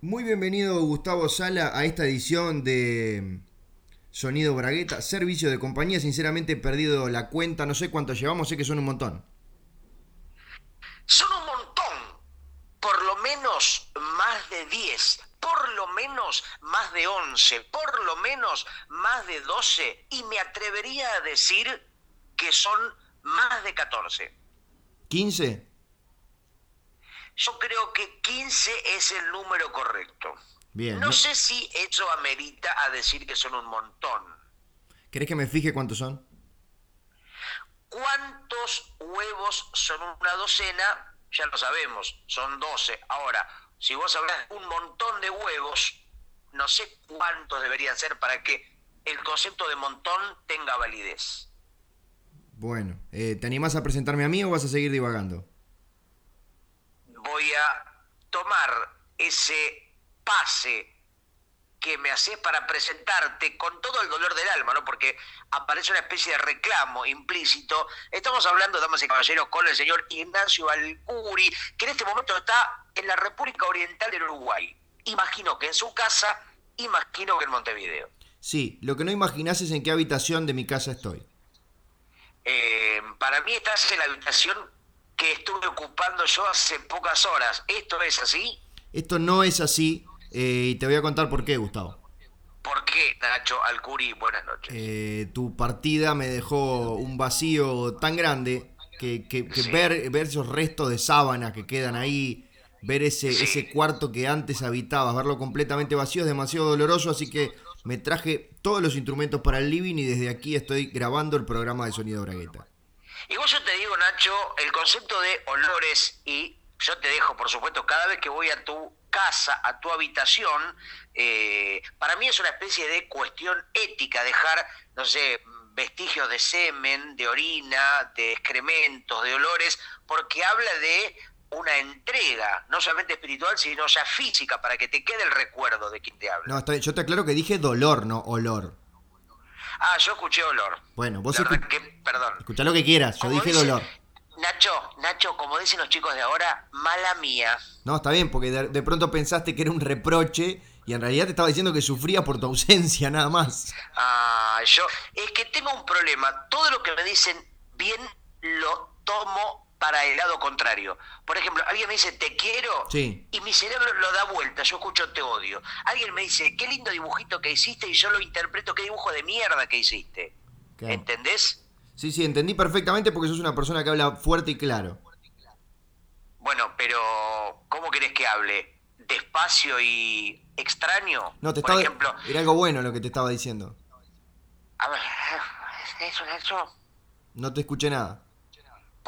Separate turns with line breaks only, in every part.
Muy bienvenido Gustavo Sala a esta edición de Sonido Bragueta, servicio de compañía. Sinceramente he perdido la cuenta, no sé cuánto llevamos, sé que son un montón.
Son un montón, por lo menos más de 10, por lo menos más de 11, por lo menos más de 12 y me atrevería a decir que son más de 14.
¿15?
Yo creo que 15 es el número correcto.
Bien.
No, sé si eso amerita a decir que son un montón.
¿Querés que me fije cuántos son?
¿Cuántos huevos son una docena? Ya lo sabemos, son 12. Ahora, si vos hablas de un montón de huevos, no sé cuántos deberían ser para que el concepto de montón tenga validez.
Bueno, eh, ¿te animás a presentarme a mí o vas a seguir divagando?
Voy a tomar ese pase que me haces para presentarte con todo el dolor del alma, ¿no? Porque aparece una especie de reclamo implícito. Estamos hablando, damas y caballeros, con el señor Ignacio Alcuri, que en este momento está en la República Oriental del Uruguay. Imagino que en su casa, imagino que en Montevideo.
Sí, lo que no imaginás es en qué habitación de mi casa estoy.
Eh, para mí estás en la habitación que estuve ocupando yo hace pocas horas. ¿Esto es así?
Esto no es así eh, y te voy a contar por qué, Gustavo.
¿Por qué, Nacho Alcuri? Buenas noches.
Eh, tu partida me dejó un vacío tan grande que, ver, ver esos restos de sábana que quedan ahí, ver ese, ese cuarto que antes habitabas, verlo completamente vacío es demasiado doloroso, así que me traje todos los instrumentos para el living y desde aquí estoy grabando el programa de Sonido Bragueta.
Vos yo te digo, Nacho, el concepto de olores, y yo te dejo, por supuesto, cada vez que voy a tu casa, a tu habitación, eh, para mí es una especie de cuestión ética, dejar, no sé, vestigios de semen, de orina, de excrementos, de olores, porque habla de una entrega, no solamente espiritual, sino ya física, para que te quede el recuerdo de quien te habla.
No, yo te aclaro que dije dolor, no olor.
Ah, yo escuché olor.
Bueno, vos
perdón.
Escuchá lo que quieras, yo dije dolor.
Nacho, Nacho, como dicen los chicos de ahora, mala mía.
No, está bien, porque de, pronto pensaste que era un reproche y en realidad te estaba diciendo que sufría por tu ausencia, nada más.
Ah, yo. Es que tengo un problema. Todo lo que me dicen bien lo tomo para el lado contrario. Por ejemplo, alguien me dice te quiero y mi cerebro lo da vuelta, yo escucho te odio. Alguien me dice qué lindo dibujito que hiciste y yo lo interpreto qué dibujo de mierda que hiciste. ¿Entendés?
Sí, sí, entendí perfectamente porque sos una persona que habla fuerte y claro.
Bueno, pero ¿cómo querés que hable? ¿Despacio y extraño?
No, te estaba, ejemplo, era algo bueno lo que te estaba diciendo.
A ver, eso, eso.
No te escuché nada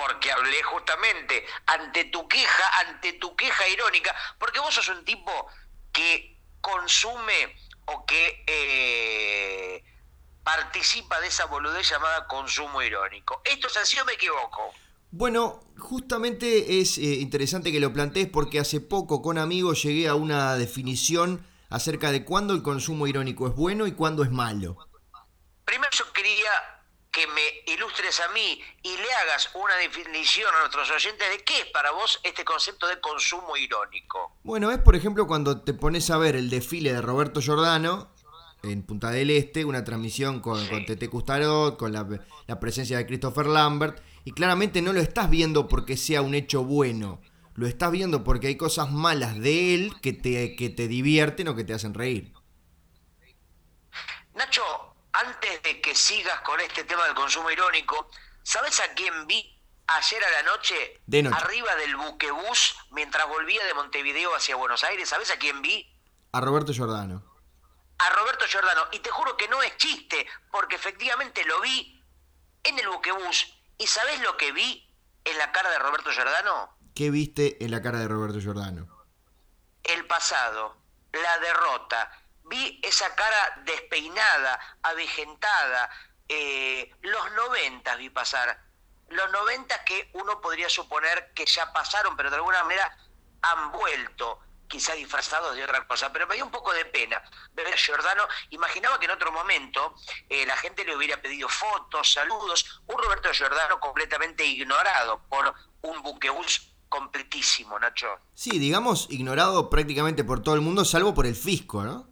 porque hablé justamente ante tu queja, ante tu queja irónica, porque vos sos un tipo que consume o que eh, participa de esa boludez llamada consumo irónico. ¿Esto es así o me equivoco?
Bueno, justamente es eh, interesante que lo plantees porque hace poco con amigos llegué a una definición acerca de cuándo el consumo irónico es bueno y cuándo es malo.
Primero yo quería que me ilustres a mí y le hagas una definición a nuestros oyentes de qué es para vos este concepto de consumo irónico.
Bueno, es por ejemplo cuando te pones a ver el desfile de Roberto Giordano en Punta del Este, una transmisión con, Tete Custarot, con la, presencia de Christopher Lambert, y claramente no lo estás viendo porque sea un hecho bueno, lo estás viendo porque hay cosas malas de él que te, que te divierten o que te hacen reír.
Nacho, antes de que sigas con este tema del consumo irónico, ¿sabes a quién vi ayer a la noche, arriba del buquebús mientras volvía de Montevideo hacia Buenos Aires? ¿Sabes a quién vi?
A Roberto Giordano.
A Roberto Giordano. Y te juro que no es chiste, porque efectivamente lo vi en el buquebús. ¿Y sabes lo que vi en la cara de Roberto Giordano?
¿Qué viste en la cara de Roberto Giordano?
El pasado, la derrota, vi esa cara despeinada, avejentada, eh, los noventas vi pasar, los noventas que uno podría suponer que ya pasaron, pero de alguna manera han vuelto, quizá disfrazados de otra cosa, pero me dio un poco de pena ver a Giordano, imaginaba que en otro momento eh, la gente le hubiera pedido fotos, saludos, un Roberto Giordano completamente ignorado por un buquebús completísimo, Nacho.
Sí, digamos, ignorado prácticamente por todo el mundo, salvo por el fisco, ¿no?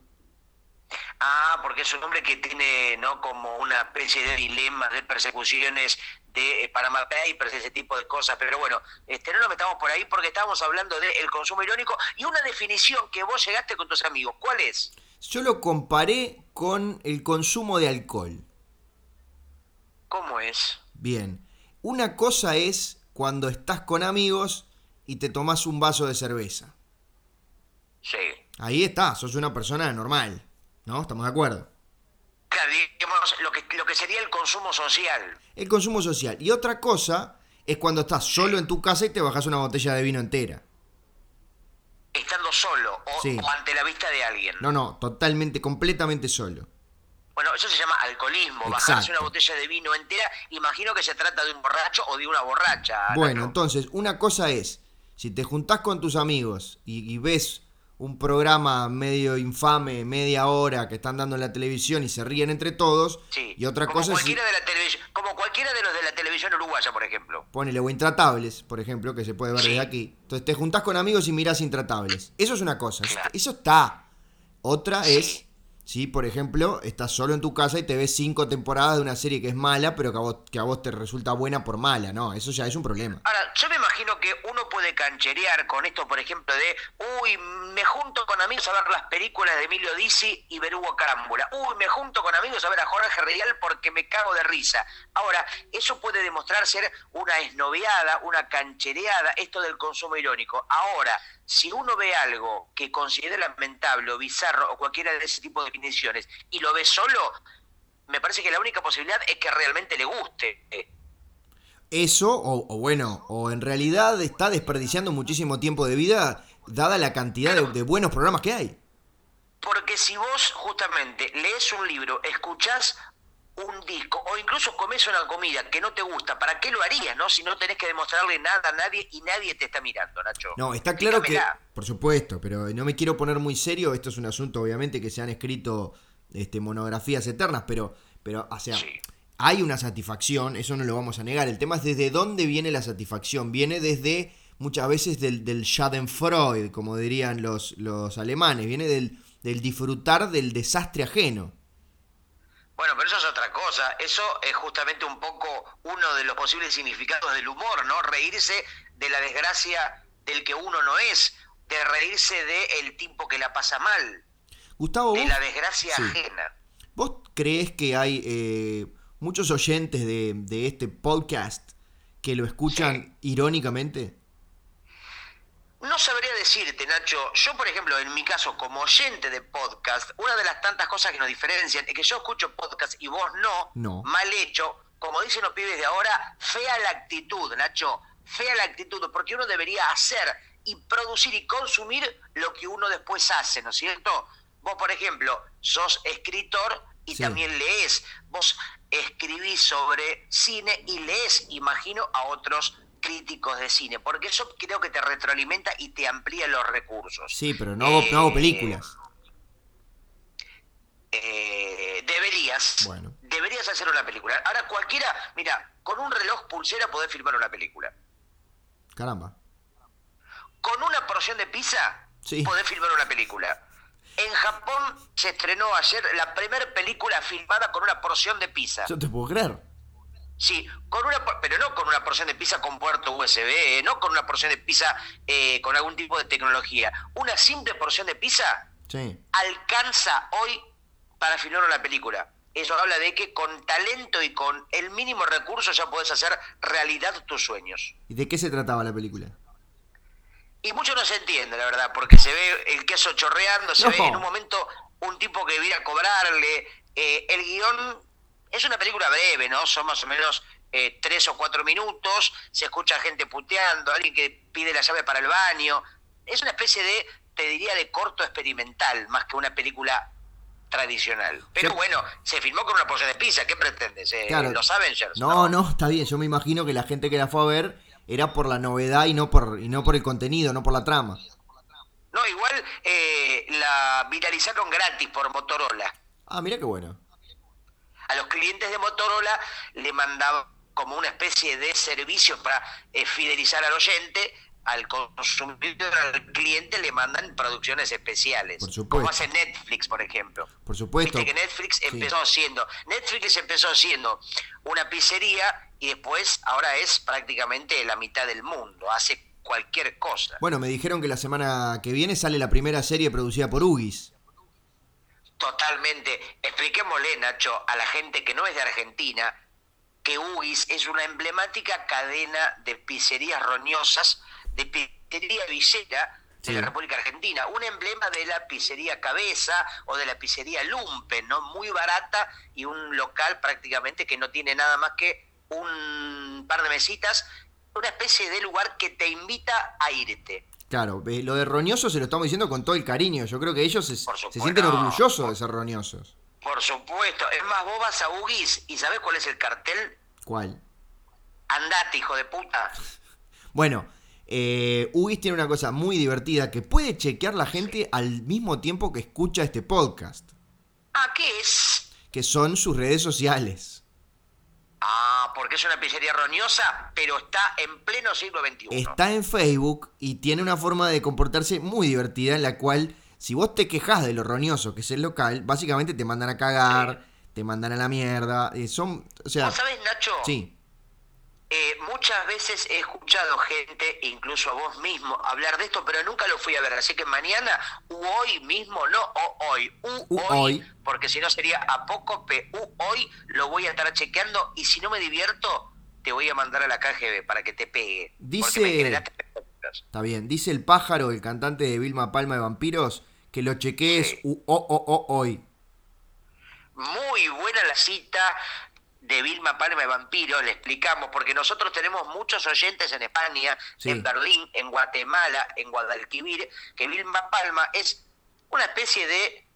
Ah, porque es un hombre que tiene, ¿no? Como una especie de dilemas, de persecuciones, de eh, Panama Papers, ese tipo de cosas. Pero bueno, este, no nos metamos por ahí porque estábamos hablando del consumo irónico y una definición que vos llegaste con tus amigos. ¿Cuál es?
Yo lo comparé con el consumo de alcohol.
¿Cómo es?
Bien. Una cosa es cuando estás con amigos y te tomas un vaso de cerveza.
Sí.
Ahí está, sos una persona normal, ¿no? ¿Estamos de acuerdo?
Claro, digamos, lo que, lo que sería el consumo social.
El consumo social. Y otra cosa es cuando estás solo en tu casa y te bajas una botella de vino entera.
Estando solo o,
Sí.
o ante la vista de alguien.
No, no, totalmente, completamente solo.
Bueno, eso se llama alcoholismo,
Exacto.
bajarse una botella de vino entera. Imagino que se trata de un borracho o de una borracha.
Bueno, entonces, una cosa es, si te juntás con tus amigos y, y ves un programa medio infame, media hora, que están dando en la televisión y se ríen entre todos,
Sí.
y otra
como
cosa es,
cualquiera de la televisión, como cualquiera de los de la televisión uruguaya, por ejemplo.
ponele o Intratables, por ejemplo, que se puede ver
Sí.
desde aquí. Entonces te juntás con amigos y mirás Intratables. Eso es una cosa, eso-
Claro.
eso está. Otra
Sí.
es, si por ejemplo, estás solo en tu casa y te ves cinco temporadas de una serie que es mala, pero que a vos, que a vos te resulta buena por mala, ¿no? Eso ya es un problema.
Ahora, yo me imagino que uno puede cancherear con esto, por ejemplo, de, uy, me junto con amigos a ver las películas de Emilio Dizzi y Berugo Carámbula. Uy, me junto con amigos a ver a Jorge Real porque me cago de risa. Ahora, eso puede demostrar ser una esnoveada, una canchereada, esto del consumo irónico. Ahora, si uno ve algo que considera lamentable o bizarro o cualquiera de ese tipo de definiciones y lo ve solo, me parece que la única posibilidad es que realmente le guste.
Eso, o, o bueno, o en realidad está desperdiciando muchísimo tiempo de vida, dada la cantidad de, de buenos programas que hay.
Porque si vos justamente lees un libro, escuchás un disco o incluso comes una comida que no te gusta, ¿para qué lo harías, no? Si no tenés que demostrarle nada a nadie y nadie te está mirando, Nacho.
No, está claro que, por supuesto, pero no me quiero poner muy serio, esto es un asunto obviamente que se han escrito este, monografías eternas, pero, pero o sea,
Sí.
hay una satisfacción, eso no lo vamos a negar, el tema es desde dónde viene la satisfacción, viene desde muchas veces del, del Schadenfreude, como dirían los, los alemanes, viene del, del disfrutar del desastre ajeno.
Bueno, pero eso es otra cosa. Eso es justamente un poco uno de los posibles significados del humor, ¿no? Reírse de la desgracia del que uno no es, de reírse de el tipo que la pasa mal,
Gustavo,
de
vos-
la desgracia
Sí.
ajena.
¿Vos crees que hay eh, muchos oyentes de, de este podcast que lo escuchan irónicamente?
No sabría decirte, Nacho. Yo, por ejemplo, en mi caso, como oyente de podcast, una de las tantas cosas que nos diferencian es que yo escucho podcast y vos no,
No.
mal hecho, como dicen los pibes de ahora, fea la actitud, Nacho. Fea la actitud, porque uno debería hacer y producir y consumir lo que uno después hace, ¿no es cierto? Vos, por ejemplo, sos escritor y
Sí.
también lees. Vos escribís sobre cine y lees, imagino, a otros críticos de cine, porque eso creo que te retroalimenta y te amplía los recursos.
Sí, pero no hago, no hago
Eh,
películas.
Eh, deberías,
Bueno.
deberías hacer una película. Ahora cualquiera, mira, con un reloj pulsera podés filmar una película.
Caramba.
Con una porción de pizza
Sí.
podés filmar una película. En Japón se estrenó ayer la primera película filmada con una porción de pizza.
Yo te puedo creer.
Sí, con una, pero no con una porción de pizza con puerto USB, no con una porción de pizza eh, con algún tipo de tecnología. Una simple porción de pizza
Sí.
alcanza hoy para filmar una película. Eso habla de que con talento y con el mínimo recurso ya podés hacer realidad tus sueños.
¿Y de qué se trataba la película?
Y mucho no se entiende, la verdad, porque se ve el queso chorreando, se
No.
ve en un momento un tipo que viene a cobrarle. eh, el guion es una película breve, ¿no? Son más o menos eh, tres o cuatro minutos, se escucha gente puteando, alguien que pide la llave para el baño. Es una especie de, te diría, de corto experimental, más que una película tradicional. Pero bueno, se filmó con una porción de pizza, ¿qué pretendes? Eh,
Claro.
Los Avengers.
No, no, está bien. Yo me imagino que la gente que la fue a ver era por la novedad y no por, y no por el contenido, no por la trama.
No, igual eh, la viralizaron gratis por Motorola.
Ah, mira qué bueno.
A los clientes de Motorola le mandaban como una especie de servicio para eh, fidelizar al oyente al consumidor, al cliente, le mandan producciones especiales.
Por supuesto.
Como hace Netflix, por ejemplo.
Por supuesto.
Viste que Netflix empezó siendo, Netflix empezó siendo una pizzería y después ahora es prácticamente la mitad del mundo, hace cualquier cosa.
Bueno, me dijeron que la semana que viene sale la primera serie producida por Ugis.
Totalmente. Expliquémosle, Nacho, a la gente que no es de Argentina, que Ugis es una emblemática cadena de pizzerías roñosas, de pizzería visera de la República Argentina, un emblema de la pizzería Cabeza o de la pizzería Lumpen, ¿no? Muy barata y un local prácticamente que no tiene nada más que un par de mesitas, una especie de lugar que te invita a irte.
Claro, lo de roñoso se lo estamos diciendo con todo el cariño. Yo creo que ellos se, sienten orgullosos de ser roñosos.
Por supuesto. Es más, vos vas a Ugis y ¿sabés cuál es el cartel?
¿Cuál?
Andate, hijo de puta.
Bueno, eh, Ugis tiene una cosa muy divertida que puede chequear la gente al mismo tiempo que escucha este podcast.
¿Ah, qué es?
Que son sus redes sociales.
Ah, porque es una pizzería roñosa, pero está en pleno siglo XXI.
Está en Facebook y tiene una forma de comportarse muy divertida en la cual, si vos te quejas de lo roñoso que es el local, básicamente te mandan a cagar, te mandan a la mierda. Eh, son, o sea,
¿Sabes, Nacho?
Sí.
Eh, muchas veces he escuchado gente, incluso a vos mismo, hablar de esto, pero nunca lo fui a ver. Así que mañana, u hoy mismo, no o hoy, u, hoy, porque si no sería a poco, u hoy lo voy a estar chequeando y si no me divierto, te voy a mandar a la KGB para que te pegue.
Dice. Está bien, dice el pájaro, el cantante de Vilma Palma de Vampiros, que lo chequees u, o, o, hoy.
Muy buena la cita de Vilma Palma de Vampiro, le explicamos, porque nosotros tenemos muchos oyentes en España, en Berlín, en Guatemala, en Guadalquivir, que Vilma Palma es una especie de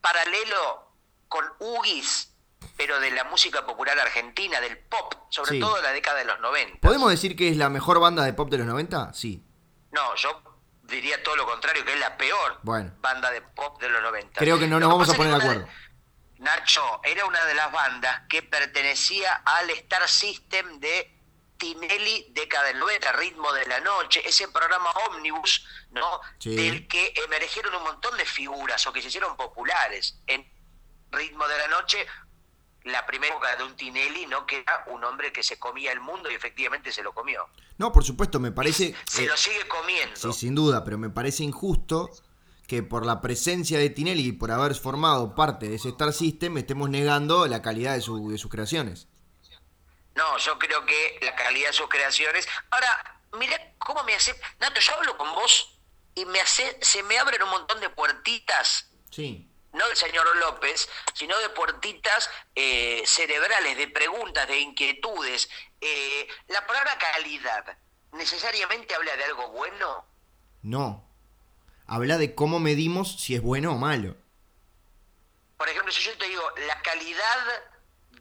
paralelo con Ugis, pero de la música popular argentina, del pop, sobre todo de la década de los 90.
¿Podemos decir que es la mejor banda de pop de los 90? Sí.
No, yo diría todo lo contrario, que es la peor banda de pop de los 90.
Creo que no nos vamos a poner de acuerdo.
Nacho era una de las bandas que pertenecía al Star System de Tinelli, década del 90, Ritmo de la Noche, ese programa ómnibus, ¿no? Del que emergieron un montón de figuras o que se hicieron populares. En Ritmo de la Noche, la primera época de un Tinelli, ¿no? Que era un hombre que se comía el mundo y efectivamente se lo comió.
No, por supuesto, me parece.
Se lo sigue comiendo.
Sí, sin duda, pero me parece injusto que por la presencia de Tinelli y por haber formado parte de ese Star System estemos negando la calidad de, de sus creaciones.
No, yo creo que la calidad de sus creaciones. Ahora, mira cómo me hace. Nato, yo hablo con vos y me hace, se me abren un montón de puertitas.
Sí.
No del señor López, sino de puertitas eh, cerebrales, de preguntas, de inquietudes. Eh, la palabra calidad, ¿necesariamente habla de algo bueno?
No habla de cómo medimos si es bueno o malo.
Por ejemplo, si yo te digo la calidad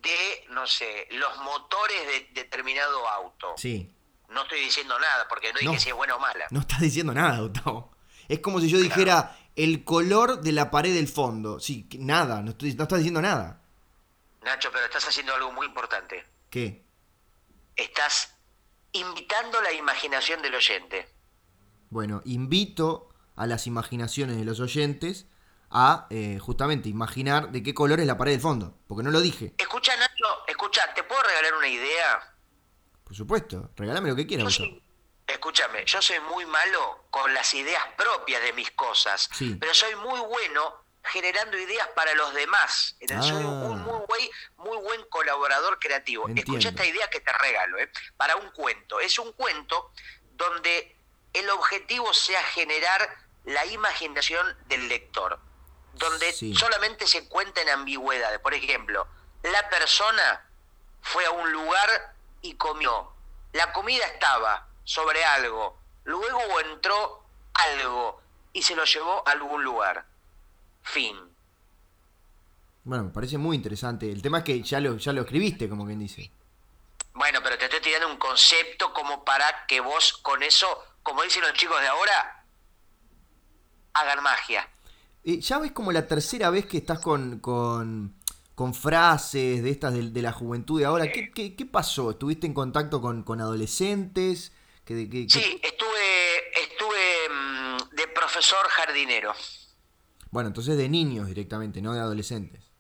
de, no sé, los motores de determinado auto.
Sí.
No estoy diciendo nada, porque no, dije si es bueno o mala.
No estás diciendo nada, Gustavo. Es como si yo dijera el color de la pared del fondo. Sí, nada, no, estoy, no estás diciendo nada.
Nacho, pero estás haciendo algo muy importante.
¿Qué?
Estás invitando la imaginación del oyente.
Bueno, invito a las imaginaciones de los oyentes a eh, justamente imaginar de qué color es la pared del fondo, porque no lo dije.
Escucha, Nacho, escucha, ¿te puedo regalar una idea?
Por supuesto, regálame lo que quieras.
escúchame, yo soy muy malo con las ideas propias de mis cosas, pero soy muy bueno generando ideas para los demás. Soy un ah. muy, muy, buen colaborador creativo. Escucha esta idea que te regalo, ¿eh? para un cuento. Es un cuento donde el objetivo sea generar la imaginación del lector, donde solamente se cuentan ambigüedades. Por ejemplo, la persona fue a un lugar y comió. La comida estaba sobre algo, luego entró algo y se lo llevó a algún lugar. Fin.
Bueno, me parece muy interesante. El tema es que ya lo, ya lo escribiste, como quien dice.
Bueno, pero te estoy tirando un concepto como para que vos con eso, como dicen los chicos de ahora, hagan magia.
Eh, ya ves como la tercera vez que estás con, con, frases de estas de, la juventud de ahora. ¿Qué, qué, qué pasó? ¿Estuviste en contacto con, con adolescentes?
¿Qué, qué, sí, estuve, estuve mm, de profesor jardinero.
Bueno, entonces de niños directamente, no de adolescentes.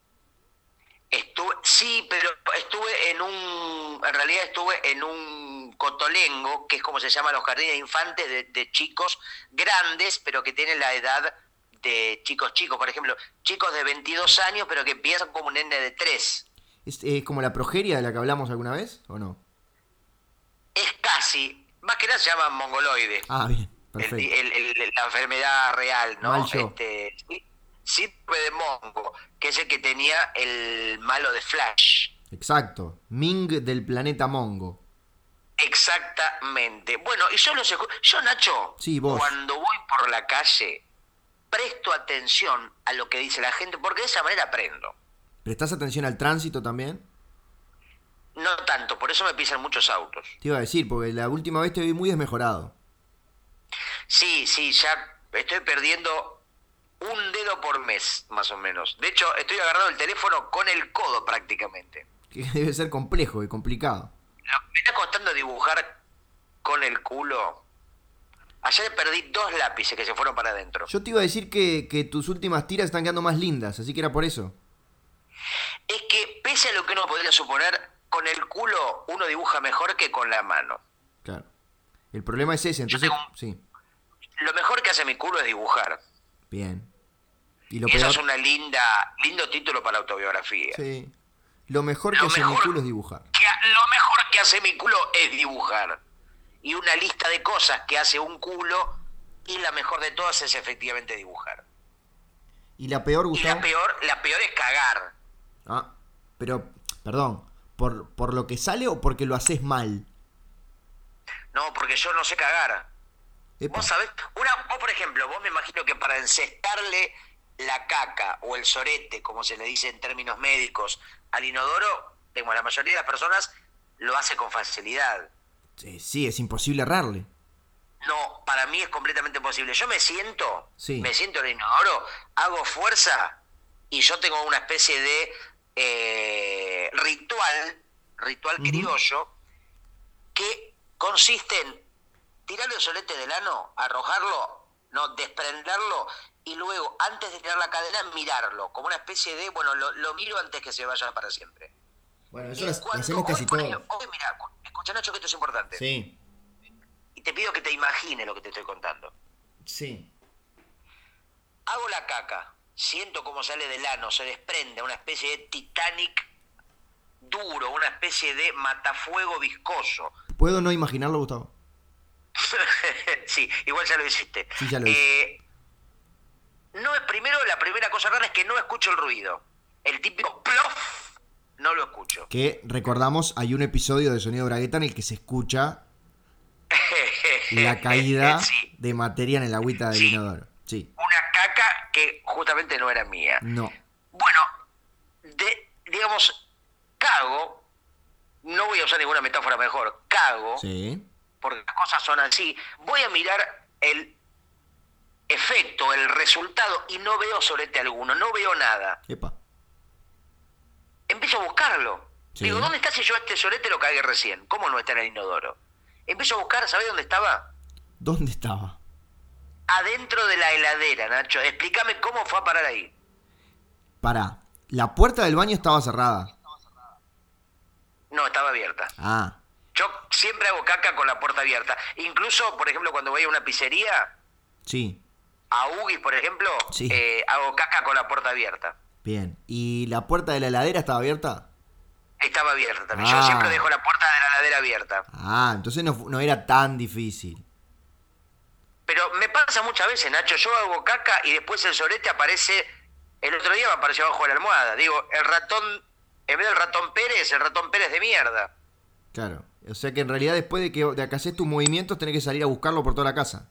Sí, pero estuve en un, en realidad estuve en un cotolengo, que es como se llama los jardines de infantes de, de chicos grandes, pero que tienen la edad de chicos chicos, por ejemplo, chicos de 22 años, pero que empiezan como un nene de 3.
¿Es eh, como la progeria de la que hablamos alguna vez o no?
Es casi, más que nada se llama mongoloide.
Ah, bien,
el-
perfecto.
el- el- la enfermedad real, ¿no?
Mal yo.
Este, sí- síndrome de Mongo, que es el que tenía el malo de Flash.
Exacto. Ming del planeta Mongo.
Exactamente. Bueno, y yo los escu- Yo, Nacho,
Sí, vos.
cuando voy por la calle, presto atención a lo que dice la gente, porque de esa manera aprendo.
¿Prestás atención al tránsito también?
No tanto, por eso me pisan muchos autos.
Te iba a decir, porque la última vez te vi muy desmejorado.
Sí, sí, ya estoy perdiendo un dedo por mes, más o menos. De hecho, estoy agarrando el teléfono con el codo prácticamente.
Que debe ser complejo y complicado.
Me está costando dibujar con el culo. Ayer perdí dos lápices que se fueron para adentro.
Yo te iba a decir que, que tus últimas tiras están quedando más lindas, así que era por eso.
Es que, pese a lo que uno podría suponer, con el culo uno dibuja mejor que con la mano.
Claro. El problema es ese, entonces...
tengo-
Sí,
Lo mejor que hace mi culo es dibujar.
bien. Y lo
eso
peor...
es una linda, lindo título para autobiografía.
Sí. Lo mejor que hace mi culo es dibujar.
Que lo mejor que hace mi culo es dibujar. Y una lista de cosas que hace un culo, y la mejor de todas es efectivamente dibujar.
¿Y la peor,
Y
Gustavo?
la peor, la peor es cagar.
Ah, pero, perdón, ¿por, ¿por lo que sale o porque lo haces mal?
No, porque yo no sé cagar.
Epa.
Vos sabés, una, vos por ejemplo, vos me imagino que para encestarle la caca o el sorete, como se le dice en términos médicos, al inodoro, digamos, la mayoría de las personas lo hace con facilidad.
Sí, sí, es imposible errarle.
No, para mí es completamente posible. Yo me siento,
Sí.
me siento en el inodoro, hago fuerza y yo tengo una especie de eh, ritual, ritual criollo, que consiste en tirarle el solete del ano, arrojarlo, no, desprenderlo y luego, antes de tirar la cadena, mirarlo, como una especie de, bueno, lo, lo miro antes que se vaya para siempre.
Bueno,
cuando hoy, por ejemplo, hoy, mira, escucha Nacho que esto es importante.
Sí,
Y te pido que te imagines lo que te estoy contando.
sí.
Hago la caca, siento cómo sale del ano, se desprende una especie de Titanic duro, una especie de matafuego viscoso.
¿Puedo no imaginarlo, Gustavo?
sí, igual ya lo hiciste.
Sí, ya lo.
Eh, no es primero, la primera cosa rara es que no escucho el ruido. El típico plof, no lo escucho.
Que recordamos, hay un episodio de Sonido Bragueta en el que se escucha la caída
Sí,
de materia en el agüita del
Sí.
inodoro. Sí,
una caca que justamente no era mía.
no.
Bueno, de, digamos, cago, no voy a usar ninguna metáfora mejor, cago,
Sí,
porque las cosas son así, voy a mirar el efecto, el resultado y no veo solete alguno, no veo nada.
epa.
Empiezo a buscarlo.
Sí.
Digo, ¿dónde está si yo a este solete lo cagué recién? ¿Cómo no está en el inodoro? Empiezo a buscar, ¿sabés dónde estaba?
¿Dónde estaba?
Adentro de la heladera, Nacho. Explícame cómo fue a parar ahí.
Pará, la puerta del baño estaba cerrada.
No, estaba abierta.
Ah,
Yo siempre hago caca con la puerta abierta. Incluso, por ejemplo, cuando voy a una pizzería,
sí,
a Ugis, por ejemplo,
Sí.
eh, hago caca con la puerta abierta.
bien. ¿Y la puerta de la heladera estaba abierta?
Estaba abierta también.
Ah.
Yo siempre dejo la puerta de la heladera abierta.
Ah, entonces no era tan difícil.
Pero me pasa muchas veces, Nacho. Yo hago caca y después el sorete aparece. El otro día me apareció abajo de la almohada. Digo, el ratón, en vez del ratón Pérez, el ratón Pérez de mierda.
Claro. O sea que en realidad después de que, de que haces tus movimientos tenés que salir a buscarlo por toda la casa.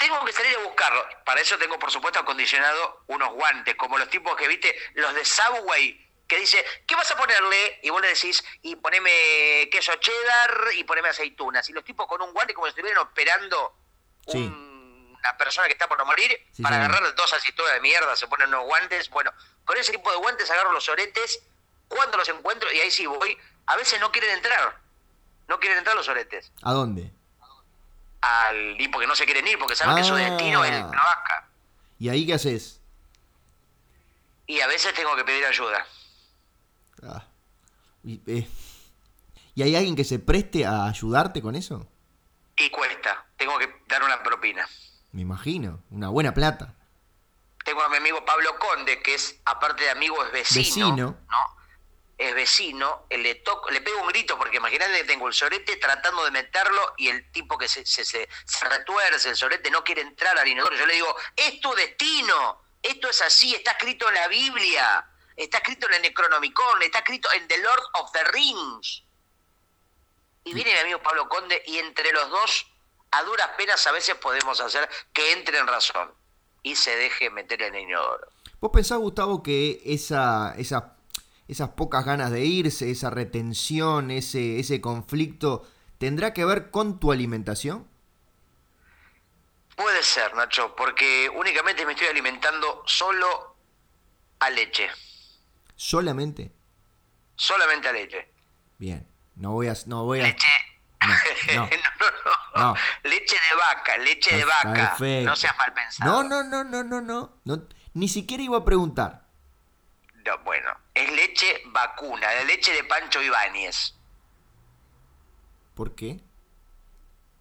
Tengo que salir a buscarlo. Para eso tengo, por supuesto, acondicionado unos guantes, como los tipos que viste, los de Subway, que dice, ¿qué vas a ponerle? Y vos le decís, y poneme queso cheddar y poneme aceitunas. Y los tipos con un guante como si estuvieran operando
Sí.
un- una persona que está por morir,
Sí,
para
señor.
agarrar dos aceitunas de mierda, se ponen unos guantes. Bueno, con ese tipo de guantes agarro los oretes, cuando los encuentro, y ahí sí voy. A veces no quieren entrar. No quieren entrar los oretes.
¿A dónde?
Al tipo que no se quieren ir porque saben que su destino es la vaca.
¿Y ahí qué haces?
Y a veces tengo que pedir ayuda.
Ah. Eh, ¿Y, hay alguien que se preste a ayudarte con eso?
Y cuesta. Tengo que dar una propina.
Me imagino. Una buena plata.
Tengo a mi amigo Pablo Conde, que es, aparte de amigo, es vecino. Vecino. ¿no? Es vecino. Le, toco, le pego un grito porque imagínate que tengo el sorete tratando de meterlo y el tipo que se, se, se, retuerce, el sorete no quiere entrar al inodoro. Yo le digo, es tu destino. Esto es así, está escrito en la Biblia. Está escrito en el Necronomicon, está escrito en The Lord of the Rings. Y viene mi amigo Pablo Conde y entre los dos, a duras penas a veces podemos hacer que entre en razón y se deje meter en el inodoro.
¿Vos pensás, Gustavo, que esa, esa, esas pocas ganas de irse, esa retención, ese, ese conflicto, tendrá que ver con tu alimentación?
Puede ser, Nacho, porque únicamente me estoy alimentando solo a leche.
¿Solamente?
Solamente a leche.
Bien, no voy a... No voy a...
Leche... No, no, Leche de vaca, leche de vaca. No seas mal pensado.
No, no, no, no, no, no. Ni siquiera iba a preguntar.
No, bueno, es leche vacuna, la leche de Pancho Ibáñez.
¿Por qué?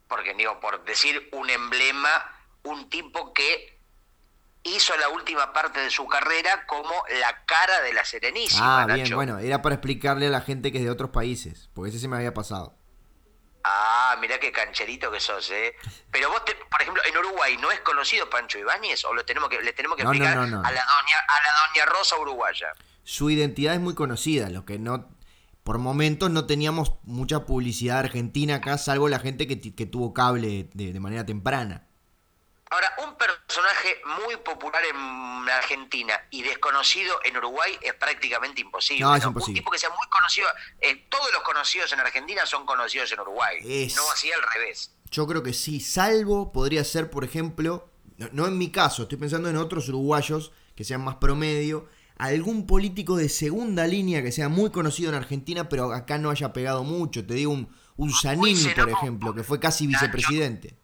Porque digo, por decir un emblema, un tipo que hizo la última parte de su carrera como la cara de la Serenísima.
Ah, bien, bueno, era para explicarle a la gente que es de otros países, porque ese se me había pasado.
Ah, mirá qué cancherito que sos, ¿eh? Pero vos, por ejemplo, en Uruguay, ¿no es conocido Pancho Ibáñez? ¿O lo tenemos que, le tenemos que explicar a, la doña, a la doña Rosa uruguaya?
Su identidad es muy conocida, lo que no... Por momentos no teníamos mucha publicidad argentina acá, salvo la gente que, que tuvo cable de manera temprana.
Ahora, un personaje muy popular en Argentina y desconocido en Uruguay es prácticamente imposible.
No, es imposible.
Un tipo que sea muy conocido, eh, todos los conocidos en Argentina son conocidos en Uruguay. No así al revés.
Yo creo que sí, salvo podría ser, por ejemplo, no, en mi caso, estoy pensando en otros uruguayos que sean más promedio, algún político de segunda línea que sea muy conocido en Argentina, pero acá no haya pegado mucho. Te digo un, un Zanini, por ejemplo, que fue casi vicepresidente.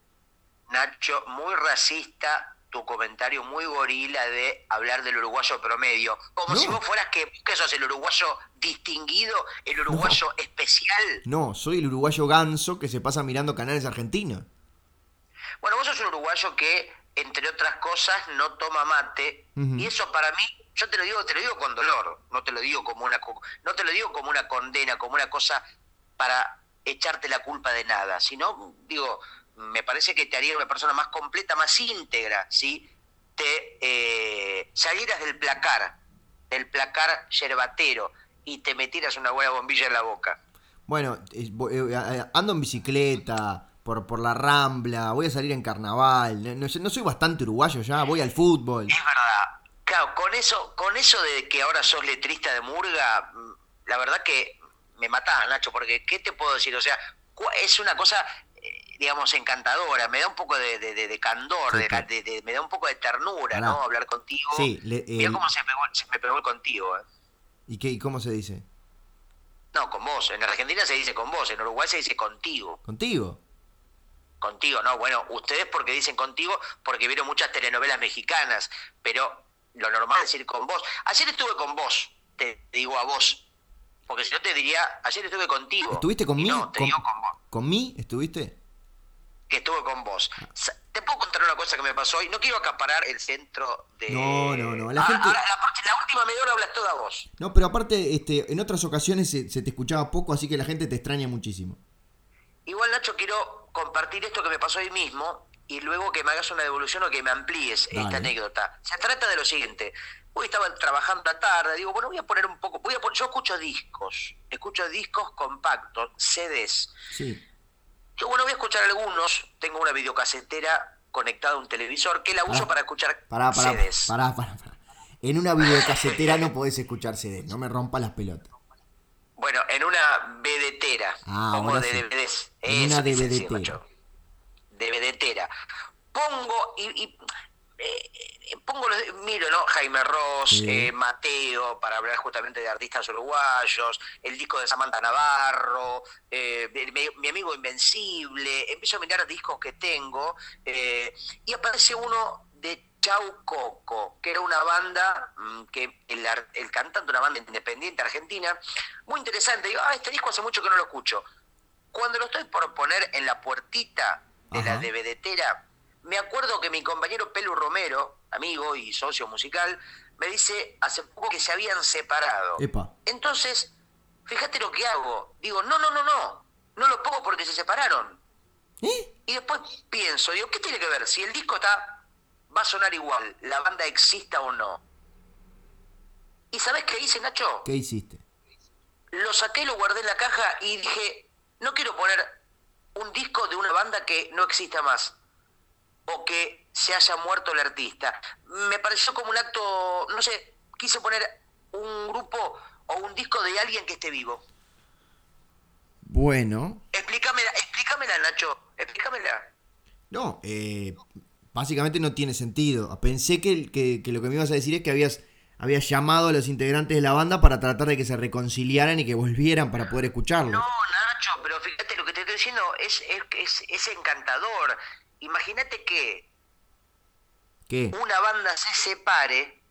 Nacho, muy racista tu comentario, muy gorila de hablar del uruguayo promedio, como si vos fueras que, que, sos el uruguayo distinguido, el uruguayo especial.
No, soy el uruguayo ganso que se pasa mirando canales argentinos.
Bueno, vos sos un uruguayo que, entre otras cosas, no toma mate, y eso para mí, yo te lo digo, te lo digo con dolor, no te lo digo como una no te lo digo como una condena, como una cosa para echarte la culpa de nada, sino digo, me parece que te haría una persona más completa, más íntegra, si te eh, salieras del placar, del placar yerbatero, y te metieras una buena bombilla en la boca.
Bueno, eh, eh, ando en bicicleta, por, por la rambla, voy a salir en carnaval, no, no, soy bastante uruguayo ya, voy al fútbol.
Es verdad, claro, con eso, con eso de que ahora sos letrista de Murga, mm, la verdad que me matás, Nacho, porque ¿qué te puedo decir? O sea, es una cosa digamos, encantadora, me da un poco de, de, candor, de, me da un poco de ternura, ¿no? Hablar contigo.
Sí,
Mira cómo se, me pegó el contigo. ¿eh?
¿Y, qué, ¿Y cómo se dice?
No, con vos. En Argentina se dice con vos, en Uruguay se dice contigo.
¿Contigo?
Contigo, no. Bueno, ustedes porque dicen contigo, porque vieron muchas telenovelas mexicanas, pero lo normal es decir con vos. Ayer estuve con vos, te digo a vos. Porque si no te diría, ayer estuve contigo.
¿Estuviste conmigo? No, te digo con vos. ¿Con mí estuviste?
que estuve con vos. Te puedo contar una cosa que me pasó hoy. No quiero acaparar el centro de.
No, no, no.
La, ah, gente... la, última media hora hablas toda vos.
No, pero aparte, este, en otras ocasiones se, te escuchaba poco, así que la gente te extraña muchísimo.
Igual, Nacho, quiero compartir esto que me pasó hoy mismo y luego que me hagas una devolución o que me amplíes esta anécdota. Se trata de lo siguiente. Hoy estaba trabajando a tarde, digo, bueno, voy a poner un poco, voy a yo escucho discos, escucho discos compactos, CDs.
Sí
yo bueno, voy a escuchar algunos. Tengo una videocasetera conectada a un televisor que la uso para escuchar
pará, pará,
CDs.
Pará, pará, pará. En una videocasetera no podés escuchar CDs, no me rompa las pelotas.
Bueno, en una vedetera.
Ah,
pongo
de
DVDs.
En una DVDtera.
DVDtera. Pongo y, eh, eh, pongo los, miro, ¿no? Jaime Ross, eh, Mateo, para hablar justamente de artistas uruguayos, el disco de Samantha Navarro, mi, amigo Invencible, empiezo a mirar discos que tengo y aparece uno de Chau Coco, que era una banda, mm, que el, el cantante, una banda independiente argentina, muy interesante. Digo, ah, este disco hace mucho que no lo escucho. Cuando lo estoy por poner en la puertita de la DVDtera, me acuerdo que mi compañero Pelu Romero, amigo y socio musical, me dice hace poco que se habían separado. Entonces, fíjate lo que hago. Digo, no, no, no, no. No lo pongo porque se separaron. ¿Eh? Y después pienso, digo, ¿qué tiene que ver? Si el disco está, va a sonar igual, la banda exista o no. ¿Y sabes qué hice, Nacho?
¿Qué hiciste?
Lo saqué, lo guardé en la caja y dije, no quiero poner un disco de una banda que no exista más o que se haya muerto el artista. Me pareció como un acto, no sé, quise poner un grupo o un disco de alguien que esté vivo.
Bueno.
Explícamela, explícamela Nacho, explícamela.
No, eh, básicamente no tiene sentido. Pensé que, que, lo que me ibas a decir es que habías, habías llamado a los integrantes de la banda para tratar de que se reconciliaran y que volvieran para poder escucharlo.
No, Nacho, pero fíjate, lo que diciendo es, es, es encantador imagínate que una banda se separe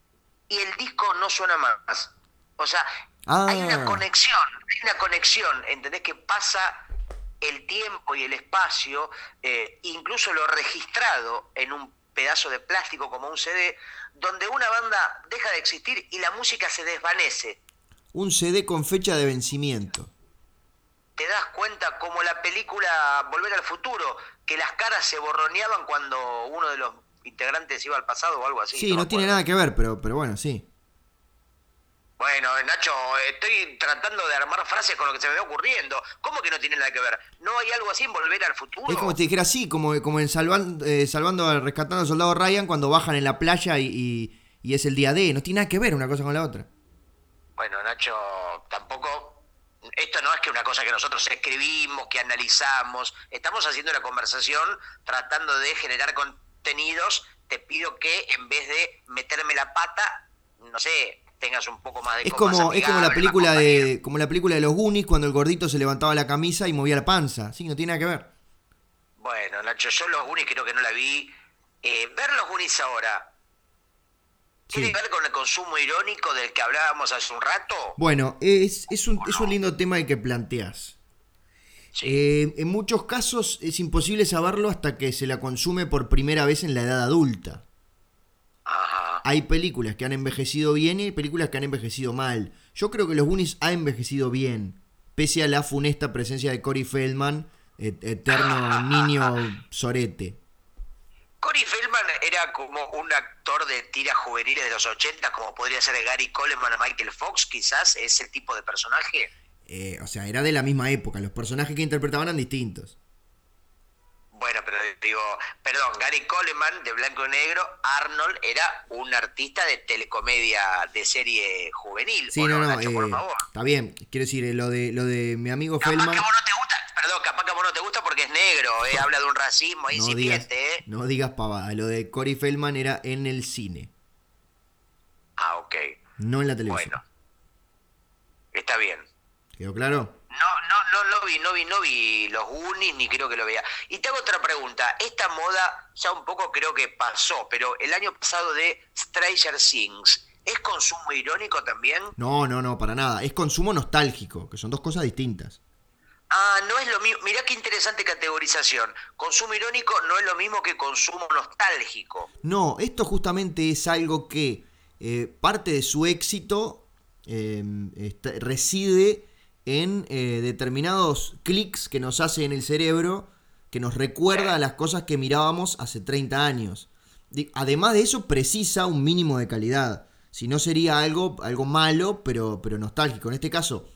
y el disco no suena más. O sea, hay una ah. conexión, hay una conexión, ¿entendés? Que pasa el tiempo y el espacio, eh, incluso lo registrado en un pedazo de plástico como un CD, donde una banda deja de existir y la música se desvanece.
Un CD con fecha de vencimiento
te das cuenta como la película Volver al Futuro, que las caras se borroneaban cuando uno de los integrantes iba al pasado o algo así.
Sí, no, tiene nada que ver, pero, pero bueno, sí.
Bueno, Nacho, estoy tratando de armar frases con lo que se me va ocurriendo. ¿Cómo que no tiene nada que ver? ¿No hay algo así en Volver al Futuro?
Es como si te dijera así, como, como en salvando, eh, salvando, rescatando al soldado Ryan cuando bajan en la playa y, y es el día D. No tiene nada que ver una cosa con la otra.
Bueno, Nacho, tampoco esto no es que una cosa que nosotros escribimos, que analizamos, estamos haciendo una conversación tratando de generar contenidos, te pido que en vez de meterme la pata, no sé, tengas un poco más de
es como es como la película de como la película de los Goonies cuando el gordito se levantaba la camisa y movía la panza. Sí no tiene nada que ver.
Bueno Nacho yo los Goonies creo que no la vi. Eh, ver los Goonies ahora ¿Tiene que ver con el consumo irónico del que hablábamos hace un rato?
Bueno, es, es, un, es un lindo tema el que planteas. Eh, en muchos casos es imposible saberlo hasta que se la consume por primera vez en la edad adulta.
Ajá.
Hay películas que han envejecido bien y hay películas que han envejecido mal. Yo creo que Los Goonies ha envejecido bien, pese a la funesta presencia de Corey Feldman, eterno niño sorete.
Corey Feldman como un actor de tiras juveniles de los 80, como podría ser Gary Coleman o Michael Fox, quizás, ese tipo de personaje.
Eh, o sea, era de la misma época, los personajes que interpretaban eran distintos.
Bueno, pero digo, perdón, Gary Coleman de Blanco y Negro, Arnold era un artista de telecomedia de serie juvenil.
Sí, no, no, eh, está bien, quiero decir, eh, lo de lo de mi amigo Feldman.
Que vos no te gusta, perdón, capaz que a vos no te gusta porque es negro, eh, habla de un racismo no digas, ¿eh?
No digas pavada, lo de Corey Feldman era en el cine.
Ah, ok.
No en la televisión. Bueno.
Está bien.
¿Quedó claro?
No, no, no, no vi, no vi, no vi los Unis, ni creo que lo vea. Y te hago otra pregunta. Esta moda ya un poco creo que pasó, pero el año pasado de Stranger Things, ¿es consumo irónico también?
No, no, no, para nada. Es consumo nostálgico, que son dos cosas distintas.
Ah, no es lo mismo. Mirá qué interesante categorización. Consumo irónico no es lo mismo que consumo nostálgico.
No, esto justamente es algo que eh, parte de su éxito eh, reside en eh, determinados clics que nos hace en el cerebro que nos recuerda a las cosas que mirábamos hace 30 años. Además de eso, precisa un mínimo de calidad. Si no sería algo, algo malo, pero, pero nostálgico. En este caso,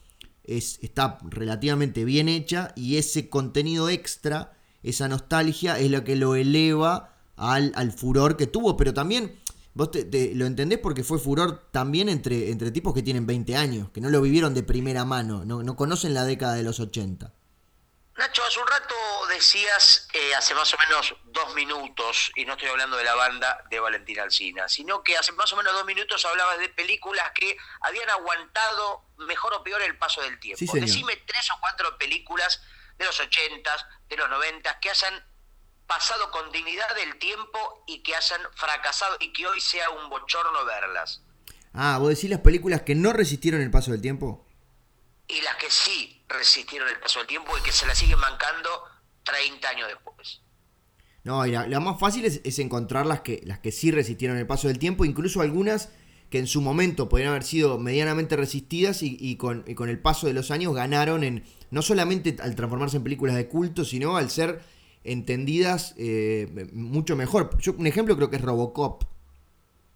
está relativamente bien hecha y ese contenido extra, esa nostalgia, es lo que lo eleva al, al furor que tuvo. Pero también, vos te, lo entendés porque fue furor también entre, entre tipos que tienen 20 años, que no lo vivieron de primera mano, no, no conocen la década de los 80.
Nacho, hace un rato decías, eh, hace más o menos dos minutos, y no estoy hablando de la banda de Valentina Alcina, sino que hace más o menos dos minutos hablabas de películas que habían aguantado mejor o peor el paso del tiempo. Decime tres o cuatro películas de los ochentas, de los noventas, que hayan pasado con dignidad del tiempo y que hayan fracasado y que hoy sea un bochorno verlas.
Ah, vos decís las películas que no resistieron el paso del tiempo.
Y las que sí resistieron el paso del tiempo y que se la siguen mancando 30 años después.
No, y la, más fácil es, encontrar las que, las que sí resistieron el paso del tiempo, incluso algunas que en su momento podrían haber sido medianamente resistidas y, con, el paso de los años ganaron en no solamente al transformarse en películas de culto, sino al ser entendidas eh, mucho mejor. Yo un ejemplo creo que es Robocop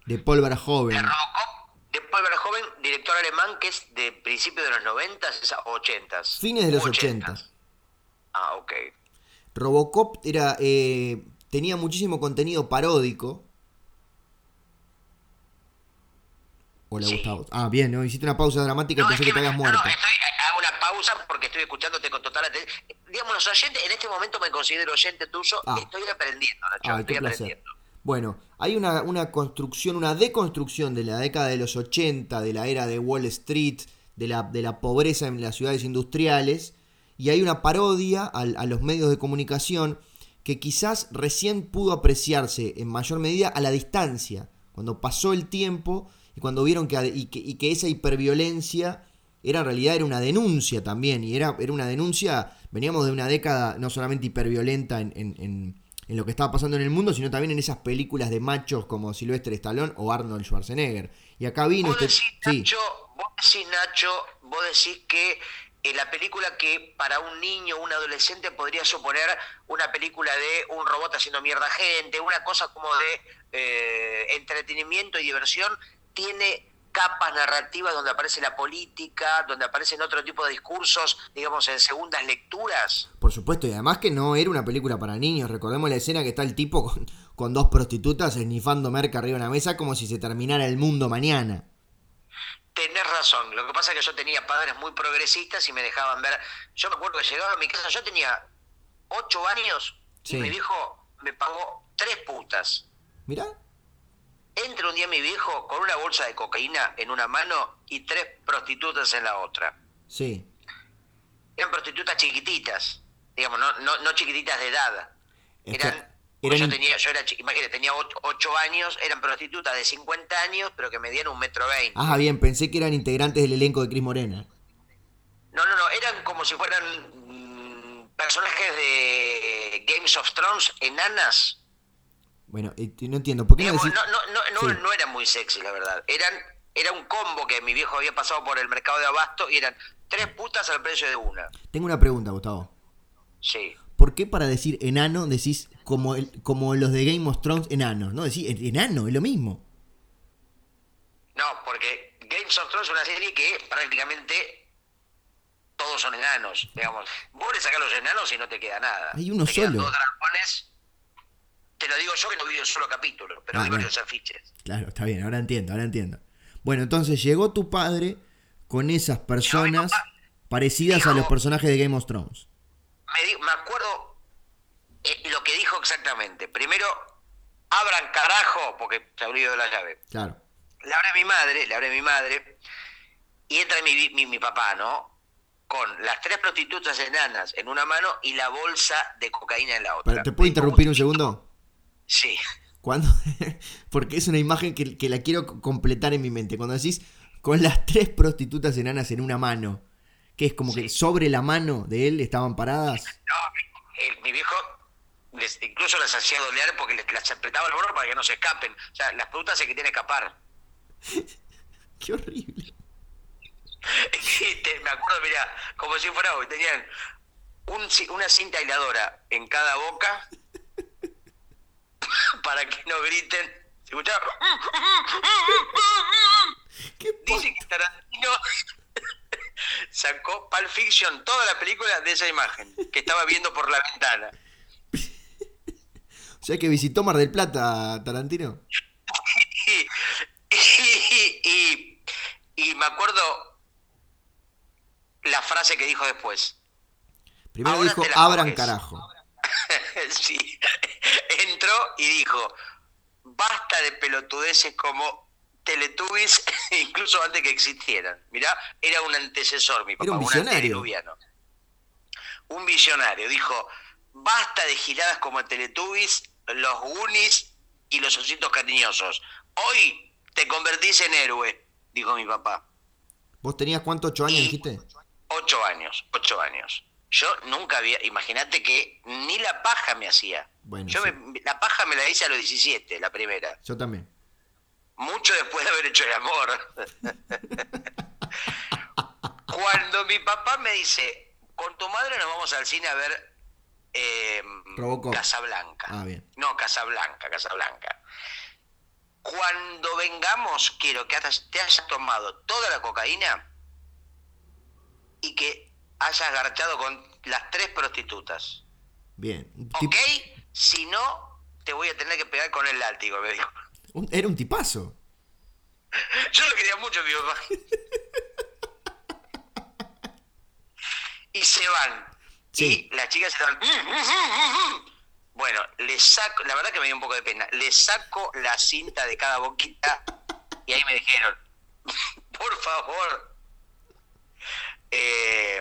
de Paul Verhoeven.
Robocop de Paul Verhoeven, director alemán que es de principios de los 90, s 80.
Fines de los 80.
Ah, ok.
Robocop era, eh, tenía muchísimo contenido paródico. Hola, Gustavo. Ah, bien, ¿no? hiciste una pausa dramática y pensé que, te habías muerto. No,
estoy, hago una pausa porque estoy escuchándote con total atención. Digamos, los oyentes, en este momento me considero oyente tuyo, ah. estoy aprendiendo, Nacho, ah, estoy aprendiendo.
Bueno, hay una, construcción, una deconstrucción de la década de los 80, de la era de Wall Street, de la, de la pobreza en las ciudades industriales, y hay una parodia a, los medios de comunicación que quizás recién pudo apreciarse en mayor medida a la distancia, cuando pasó el tiempo y cuando vieron que, y que, esa hiperviolencia era en realidad era una denuncia también, y era, era una denuncia, veníamos de una década no solamente hiperviolenta en, en en lo que estaba pasando en el mundo, sino también en esas películas de machos como Sylvester Stallone o Arnold Schwarzenegger. Y acá vino...
Vos decís, Nacho, vos decís, Nacho, vos decís que eh, la película que para un niño, un adolescente podría suponer una película de un robot haciendo mierda a gente, una cosa como de eh, entretenimiento y diversión, tiene capas narrativas donde aparece la política, donde aparecen otro tipo de discursos, digamos, en segundas lecturas.
Por supuesto, y además que no era una película para niños. Recordemos la escena que está el tipo con, dos prostitutas esnifando merca arriba de una mesa como si se terminara el mundo mañana.
Tenés razón. Lo que pasa es que yo tenía padres muy progresistas y me dejaban ver. Yo me acuerdo que llegaba a mi casa, yo tenía ocho años y mi viejo me pagó tres putas.
Mirá.
Entra un día mi viejo con una bolsa de cocaína en una mano y tres prostitutas en la otra.
Sí.
Eran prostitutas chiquititas, digamos, no, no, no chiquititas de edad. Eran, Yo tenía, yo era, imagínate, tenía ocho años, eran prostitutas de 50 años, pero que medían un metro veinte.
Ah, bien, pensé que eran integrantes del elenco de Cris Morena.
No, no, no, eran como si fueran mm, personajes de Games of Thrones, enanas,
bueno, no entiendo. ¿Por qué no,
no, no, no, era muy sexy, la verdad. Eran, era un combo que mi viejo había pasado por el mercado de abasto y eran tres putas al precio de una.
Tengo una pregunta, Gustavo.
Sí.
¿Por qué para decir enano decís como, el, como los de Game of Thrones enanos? No, decís enano, es lo mismo.
No, porque Game of Thrones es una serie que prácticamente todos son enanos, digamos. Vos le sacás los enanos y no te queda nada.
Hay uno solo.
dos dragones te lo digo yo que no vi un solo capítulo, pero hay ah, varios afiches.
Claro, está bien, ahora entiendo, ahora entiendo. Bueno, entonces llegó tu padre con esas personas parecidas a los personajes de Game of Thrones.
Me, acuerdo eh, lo que dijo exactamente. Primero, abran carajo, porque se abrió la llave.
Claro.
Le abre mi madre, le abre mi madre, y entra mi, mi, mi papá, ¿no? con las tres prostitutas enanas en una mano y la bolsa de cocaína en la otra.
¿Te puedo interrumpir un segundo?
Sí.
Cuando, porque es una imagen que, la quiero completar en mi mente. Cuando decís con las tres prostitutas enanas en una mano, que es como que sobre la mano de él estaban paradas.
No, mi viejo incluso las hacía dolear porque les, las apretaba el borde para que no se escapen. O sea, las preguntas se que que escapar.
Qué horrible.
me acuerdo, mira, como si fuera hoy, tenían una cinta aisladora en cada boca para que no griten. ¿Se escuchaba? Dice que Tarantino sacó Pulp Fiction, toda la película de esa imagen que estaba viendo por la ventana.
o sea que visitó Mar del Plata, Tarantino.
y, y me acuerdo la frase que dijo después.
Primero
Ahora
dijo, abran
coges".
carajo.
sí. Entró y dijo, basta de pelotudeces como Teletubbies, incluso antes que existieran. Mirá, era un antecesor, mi papá,
un
un
visionario.
antediluviano. Un visionario. Dijo, basta de giradas como Teletubbies, los Goonies y los ositos cariñosos. Hoy te convertís en héroe, dijo mi papá.
¿Vos tenías cuánto? ¿Ocho años
Y-
dijiste?
Ocho años, ocho años. Yo nunca había, imagínate que ni la paja me hacía.
Bueno,
Yo
sí.
me- la paja me la hice a los 17, la primera.
Yo también.
Mucho después de haber hecho el amor. Cuando mi papá me dice, con tu madre nos vamos al cine a ver eh. Casablanca.
Ah, bien.
No, Casablanca, Casablanca. Cuando vengamos, quiero que te hayas tomado toda la cocaína y que hayas garchado con las tres prostitutas.
Bien.
¿Ok? Si no, te voy a tener que pegar con el látigo, me dijo.
un- era un tipazo.
Yo lo quería mucho, mi papá. y se van.
Sí.
Y las chicas estaban. Bueno, le saco, la verdad que me dio un poco de pena. Le saco la cinta de cada boquita y ahí me dijeron, por favor. Eh,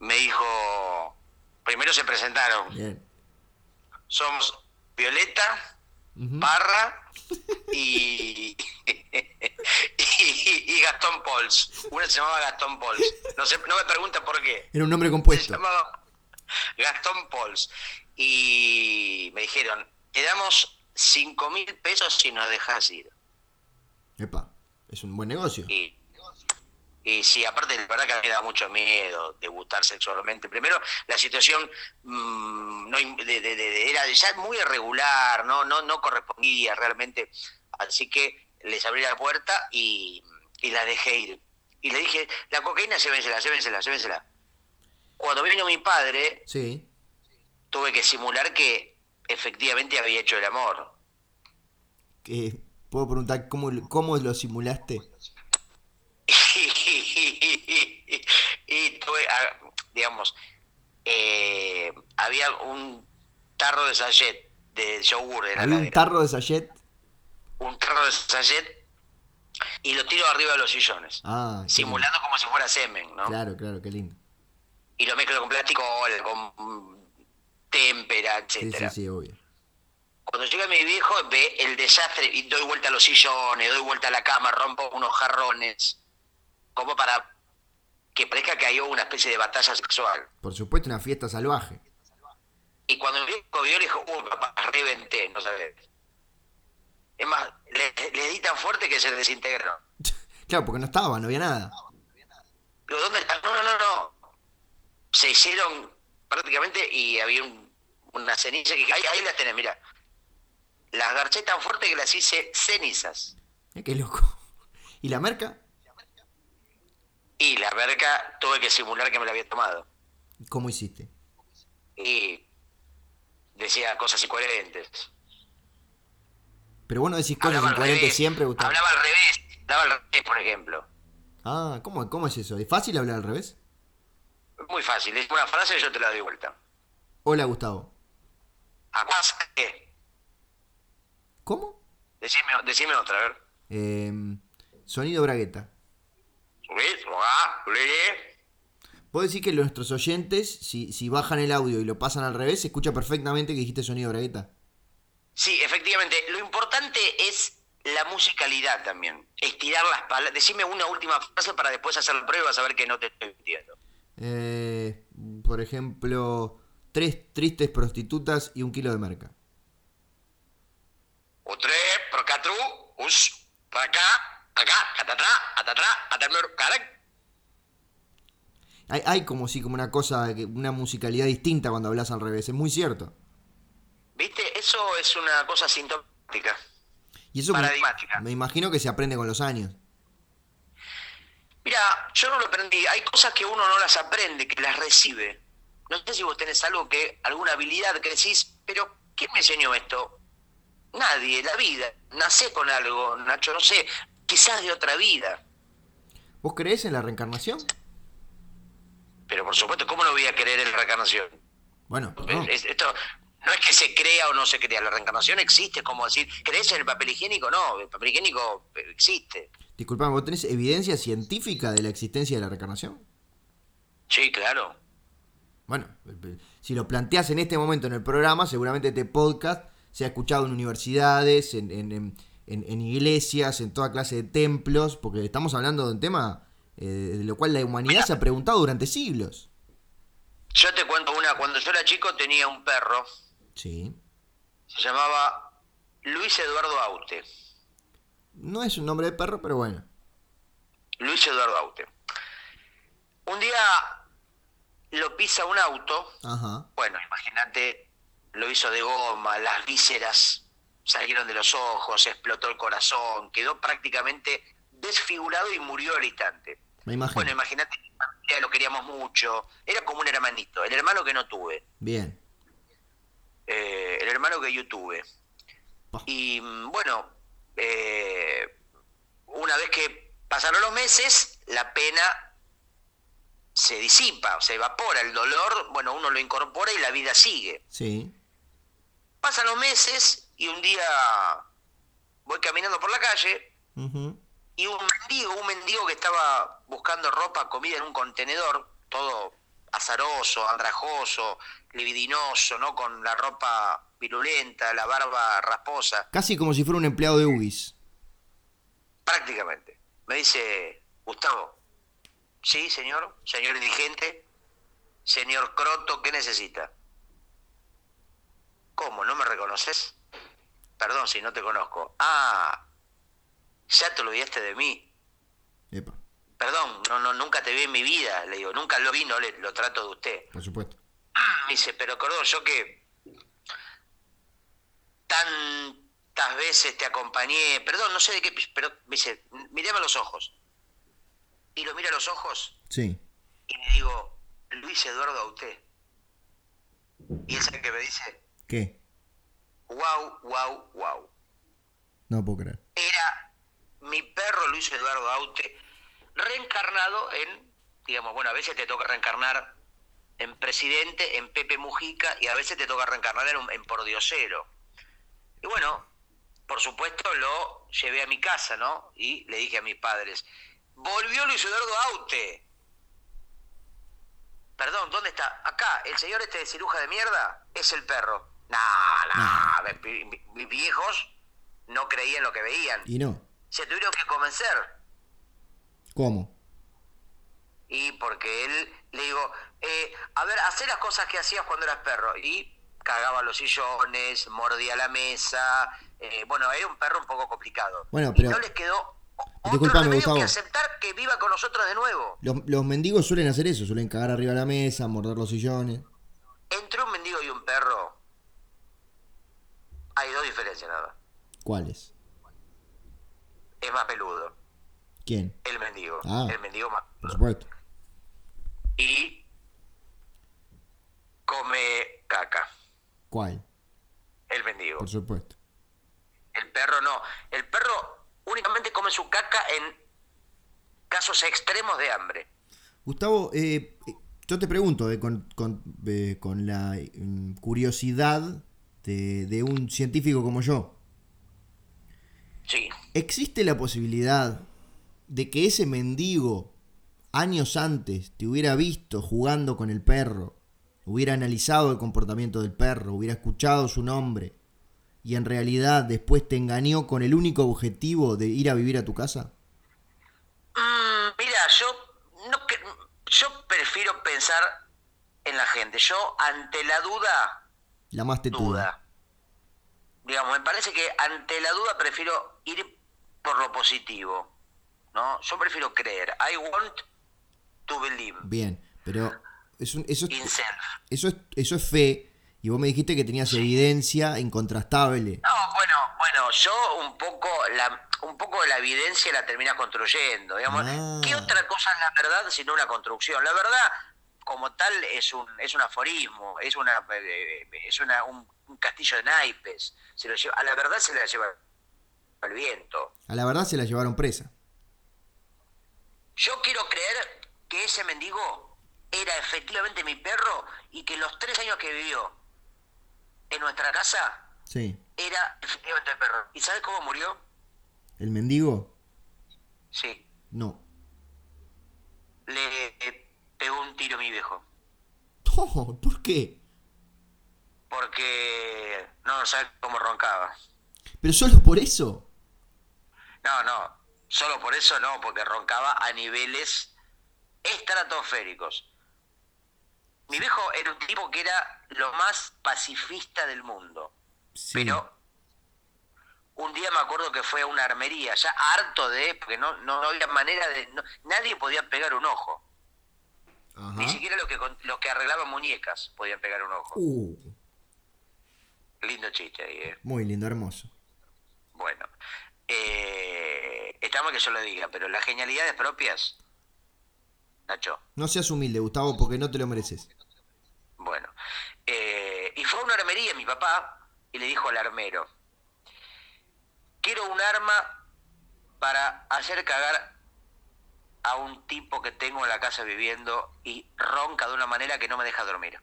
me dijo, primero se presentaron,
Bien.
somos Violeta,
Ujú.
Parra y, y, y Gastón Pols. Una se llamaba Gastón Pols. No, sé, no me pregunta por qué.
Era un nombre
Se
compuesto.
llamaba Gastón Pols. Y me dijeron, te damos cinco mil pesos si nos dejas ir.
Epa, es un buen negocio.
Y, y sí, aparte, la verdad que me da mucho miedo debutar sexualmente. Primero, la situación mm, no, de- de- de- de- era ya muy irregular, no, no, no correspondía realmente. Así que les abrí la puerta y, y la dejé ir. Y le dije, la cocaína, llévensela, llévensela, llévensela. Cuando vino mi padre,
Sí.
tuve que simular que efectivamente había hecho el amor.
¿Puedo preguntar cómo, cómo lo simulaste?
y tuve, ah, digamos, eh, había un tarro de sachet de yogur en la
Había un
heladera.
tarro de sachet.
un tarro de sachet y lo tiro arriba de los sillones,
Ah,
simulando como si fuera semen, ¿no?
Claro, claro, qué lindo.
Y lo mezclo con plástico, con témpera,
Sí,
etcétera.
sí, sí, obvio.
Cuando llega mi viejo, ve el desastre y doy vuelta a los sillones, doy vuelta a la cama, rompo unos jarrones, como para que parezca que hay una especie de batalla sexual.
Por supuesto, una fiesta salvaje.
Y cuando mi viejo vio, le dijo, uy, papá, reventé, no sabes. Es más, le, le di tan fuerte que se desintegró.
Claro, porque no estaba, no había nada.
Digo, ¿dónde está? No, no, no, no. Se hicieron prácticamente y había un- una ceniza que ahí, ahí las tenés, mira. Las garché tan fuerte que las hice cenizas.
Qué loco. ¿Y la merca?
Y la verga tuve que simular que me la había tomado.
¿Cómo hiciste?
Y decía cosas incoherentes.
Pero vos no decís cosas
Hablaba
incoherentes
revés,
siempre, Gustavo.
Hablaba al revés. Hablaba al revés, por ejemplo.
Ah, ¿cómo, ¿cómo es eso? ¿Es fácil hablar al revés?
Muy fácil. Es una frase y yo te la doy vuelta.
Hola, Gustavo.
¿Acuás qué?
¿Cómo?
Decime, decime otra, a ver.
Em, sonido bragueta.
¿Subís?
Vos decís que nuestros oyentes, si, si bajan el audio y lo pasan al revés, se escucha perfectamente que dijiste sonido bragueta.
Sí, efectivamente. Lo importante es la musicalidad también. Estirar las palabras. Decime una última frase para después hacer la prueba y vas a ver que no te estoy mintiendo.
Eh, por ejemplo, tres tristes prostitutas y un kilo de merca.
O tres, por acá, para acá, acá, atatrá, atatrá, atamur, carac.
Hay, hay como sí, como una cosa, una musicalidad distinta cuando hablas al revés, es muy cierto.
¿Viste? Eso es una cosa sintomática.
Y eso me,
Paradigmática.
me imagino que se aprende con los años.
Mira, yo no lo aprendí. Hay cosas que uno no las aprende, que las recibe. No sé si vos tenés algo que, alguna habilidad que decís, pero ¿quién me enseñó esto? Nadie, la vida. Nacé con algo, Nacho, no sé, quizás de otra vida.
¿Vos creés en la reencarnación?
Pero por supuesto, ¿cómo no voy a creer en la reencarnación?
Bueno,
no. esto no es que se crea o no se crea, la reencarnación existe, como decir, ¿crees en el papel higiénico? No, el papel higiénico existe.
Disculpame, ¿vos tenés evidencia científica de la existencia de la reencarnación?
Sí, claro.
Bueno, si lo planteas en este momento en el programa, seguramente este podcast se ha escuchado en universidades, en, en, en, iglesias, en toda clase de templos, porque estamos hablando de un tema eh, de lo cual la humanidad se ha preguntado durante siglos.
Yo te cuento una, cuando yo era chico tenía un perro.
Sí.
Se llamaba Luis Eduardo Aute.
No es un nombre de perro, pero bueno.
Luis Eduardo Aute. Un día lo pisa un auto.
Ajá.
Bueno, imagínate, lo hizo de goma, las vísceras salieron de los ojos, explotó el corazón, quedó prácticamente desfigurado y murió al instante.
Me imagino.
Bueno, imagínate, lo queríamos mucho, era como un hermanito, el hermano que no tuve.
Bien.
Eh, el hermano que yo tuve. Y bueno, eh, una vez que pasaron los meses, la pena se disipa, se evapora, el dolor, bueno, uno lo incorpora y la vida sigue.
Sí.
Pasan los meses y un día voy caminando por la calle y un mendigo, un mendigo que estaba buscando ropa, comida en un contenedor, todo azaroso, andrajoso, libidinoso, ¿no? Con la ropa virulenta, la barba rasposa.
Casi como si fuera un empleado de UBIS.
Prácticamente. Me dice, Gustavo, sí, señor, señor dirigente, señor Croto, ¿qué necesita? ¿Cómo? ¿No me reconoces? Perdón si no te conozco. Ah, ya te olvidaste de mí.
Epa.
Perdón, no, no, nunca te vi en mi vida, le digo, nunca lo vi, no le, lo trato de usted.
Por supuesto.
Me dice, pero Cordón, yo que tantas veces te acompañé, perdón, no sé de qué, pero me dice, mirame a los ojos. Y lo mira a los ojos.
Sí.
Y le digo, Luis Eduardo Auté. Y es el que me dice,
¿qué?
Wow, wow, wow.
No puedo creer.
Era mi perro Luis Eduardo Aute reencarnado en, digamos, bueno, a veces te toca reencarnar en presidente, en Pepe Mujica, y a veces te toca reencarnar en, en pordiosero. Y bueno, por supuesto lo llevé a mi casa, ¿no? Y le dije a mis padres, volvió Luis Eduardo Aute. Perdón, ¿dónde está? Acá, el señor este de ciruja de mierda es el perro. No, no, mis viejos no creían lo que veían.
Y no.
Se tuvieron que convencer.
¿Cómo?
Y porque él, le digo, eh, a ver, hacer las cosas que hacías cuando eras perro. Y cagaba los sillones, mordía la mesa. Eh, bueno, era un perro un poco complicado.
Bueno, pero...
Y no les quedó otro remedio que aceptar que viva con nosotros de nuevo.
Los, los mendigos suelen hacer eso, suelen cagar arriba de la mesa, morder los sillones.
Entre un mendigo y un perro hay dos diferencias nada.
¿Cuáles?
Es más peludo.
¿Quién?
El mendigo.
Ah,
el mendigo más
Por supuesto.
Y come caca.
¿Cuál?
El mendigo.
Por supuesto.
El perro no. El perro únicamente come su caca en casos extremos de hambre.
Gustavo, eh, yo te pregunto, eh, con, con, eh, con, la mm, curiosidad de, de, un científico como yo.
Sí.
¿Existe la posibilidad de que ese mendigo años antes te hubiera visto jugando con el perro, hubiera analizado el comportamiento del perro, hubiera escuchado su nombre y en realidad después te engañó con el único objetivo de ir a vivir a tu casa?
Mm, mira, yo, no, yo prefiero pensar en la gente. Yo ante la duda...
La más tetuda.
Digamos, me parece que ante la duda prefiero ir por lo positivo. ¿no? Yo prefiero creer. I want to believe.
Bien, pero eso, eso,
self.
eso, es, eso es fe. Y vos me dijiste que tenías evidencia incontrastable.
No, bueno, bueno, yo un poco la, un poco la evidencia la terminas construyendo. Digamos.
Ah.
¿Qué otra cosa es la verdad sino una construcción? La verdad, como tal, es un, es un aforismo, es una, eh, es una, un, un castillo de naipes. Se lo lleva, a la verdad se la lleva el viento.
A la verdad se la llevaron presa.
Yo quiero creer que ese mendigo era efectivamente mi perro y que los tres años que vivió en nuestra casa
Sí.
era efectivamente el perro. ¿Y sabes cómo murió?
¿El mendigo?
Sí,
No.
le eh, pegó un tiro a mi viejo.
Oh, ¿Por qué?
Porque no sabes cómo roncaba.
¿Pero solo por eso?
No, no, solo por eso no, porque roncaba a niveles estratosféricos. Mi viejo era un tipo que era lo más pacifista del mundo.
Sí.
Pero un día me acuerdo que fue a una armería, ya harto de, porque no, no, no había manera de, no- nadie podía pegar un ojo.
Ajá.
Ni siquiera los que, los que arreglaban muñecas podían pegar un ojo.
Uh,
Lindo chiste ahí, eh.
muy lindo, hermoso.
Bueno, eh, está mal que yo lo diga, pero las genialidades propias, Nacho,
No seas humilde, Gustavo, porque no te lo mereces.
bueno. eh, y fue a una armería mi papá y le dijo al armero, quiero un arma para hacer cagar a un tipo que tengo en la casa viviendo y ronca de una manera que no me deja dormir.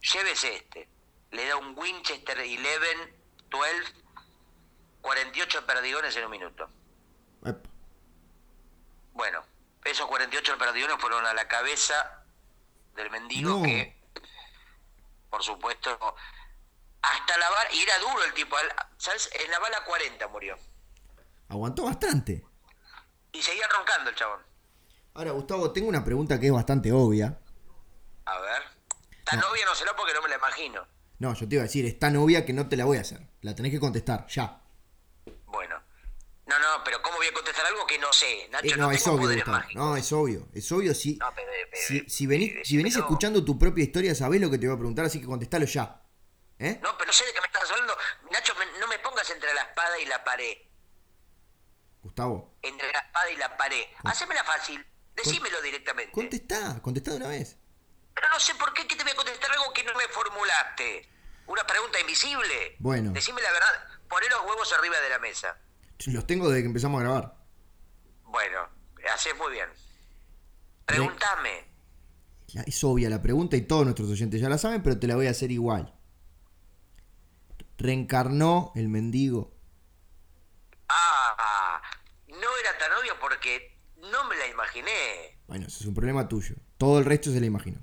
Llévese este. Le da un Winchester 11, 12, 48 perdigones en un minuto. Bueno, esos 48 perdigones fueron a la cabeza del mendigo
No.
que, por supuesto, hasta la bala, y era duro el tipo, ¿sabes? En la bala 40 murió.
Aguantó bastante.
Y seguía roncando el chabón.
Ahora, Gustavo, tengo una pregunta que es bastante obvia.
A ver. Tan obvia no será porque no me la imagino.
No, yo te iba a decir, es tan obvia que no te la voy a hacer. La tenés que contestar, ya.
Bueno. No, no, pero ¿cómo voy a contestar algo que no sé? Nacho,
Eh,
no,
no, es
tengo
obvio, Gustavo. No, es obvio. Es obvio si,
No, pero, pero,
si, venís,
pero,
si venís escuchando tu propia historia, sabés lo que te voy a preguntar, así que contestalo ya. ¿Eh?
No, pero sé de qué me estás hablando. Nacho, me- no me pongas entre la espada y la pared.
Gustavo,
Entre la espada y la pared. Hacémela fácil. Decímelo directamente.
contestá, contestá de una vez.
Pero no sé por qué que te voy a contestar algo que no me formulaste. Una pregunta invisible.
Bueno.
Decime la verdad. Poné los huevos arriba de la mesa.
Los tengo desde que empezamos a grabar.
Bueno, haces muy bien. Pregúntame.
Es obvia la pregunta y todos nuestros oyentes ya la saben, pero te la voy a hacer igual. ¿Reencarnó el mendigo?
Ah, no era tan obvio porque no me la imaginé.
Bueno, ese es un problema tuyo. Todo el resto se le imaginó.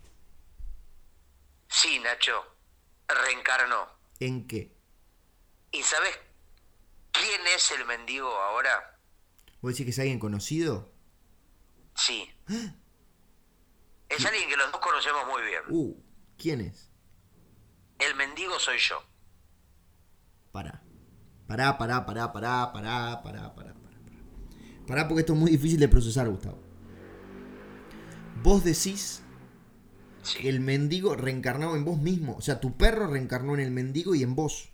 Sí, Nacho. Reencarnó.
¿En qué?
¿Y sabes quién es el mendigo ahora?
¿Vos decís que es alguien conocido?
Sí. Es alguien que los dos conocemos muy bien.
Uh, ¿quién es?
El mendigo soy yo.
Pará. Pará, pará, pará, pará, pará, pará, pará, pará. Porque esto es muy difícil de procesar, Gustavo. Vos decís que el mendigo reencarnado en vos mismo. O sea, tu perro reencarnó en el mendigo y en vos.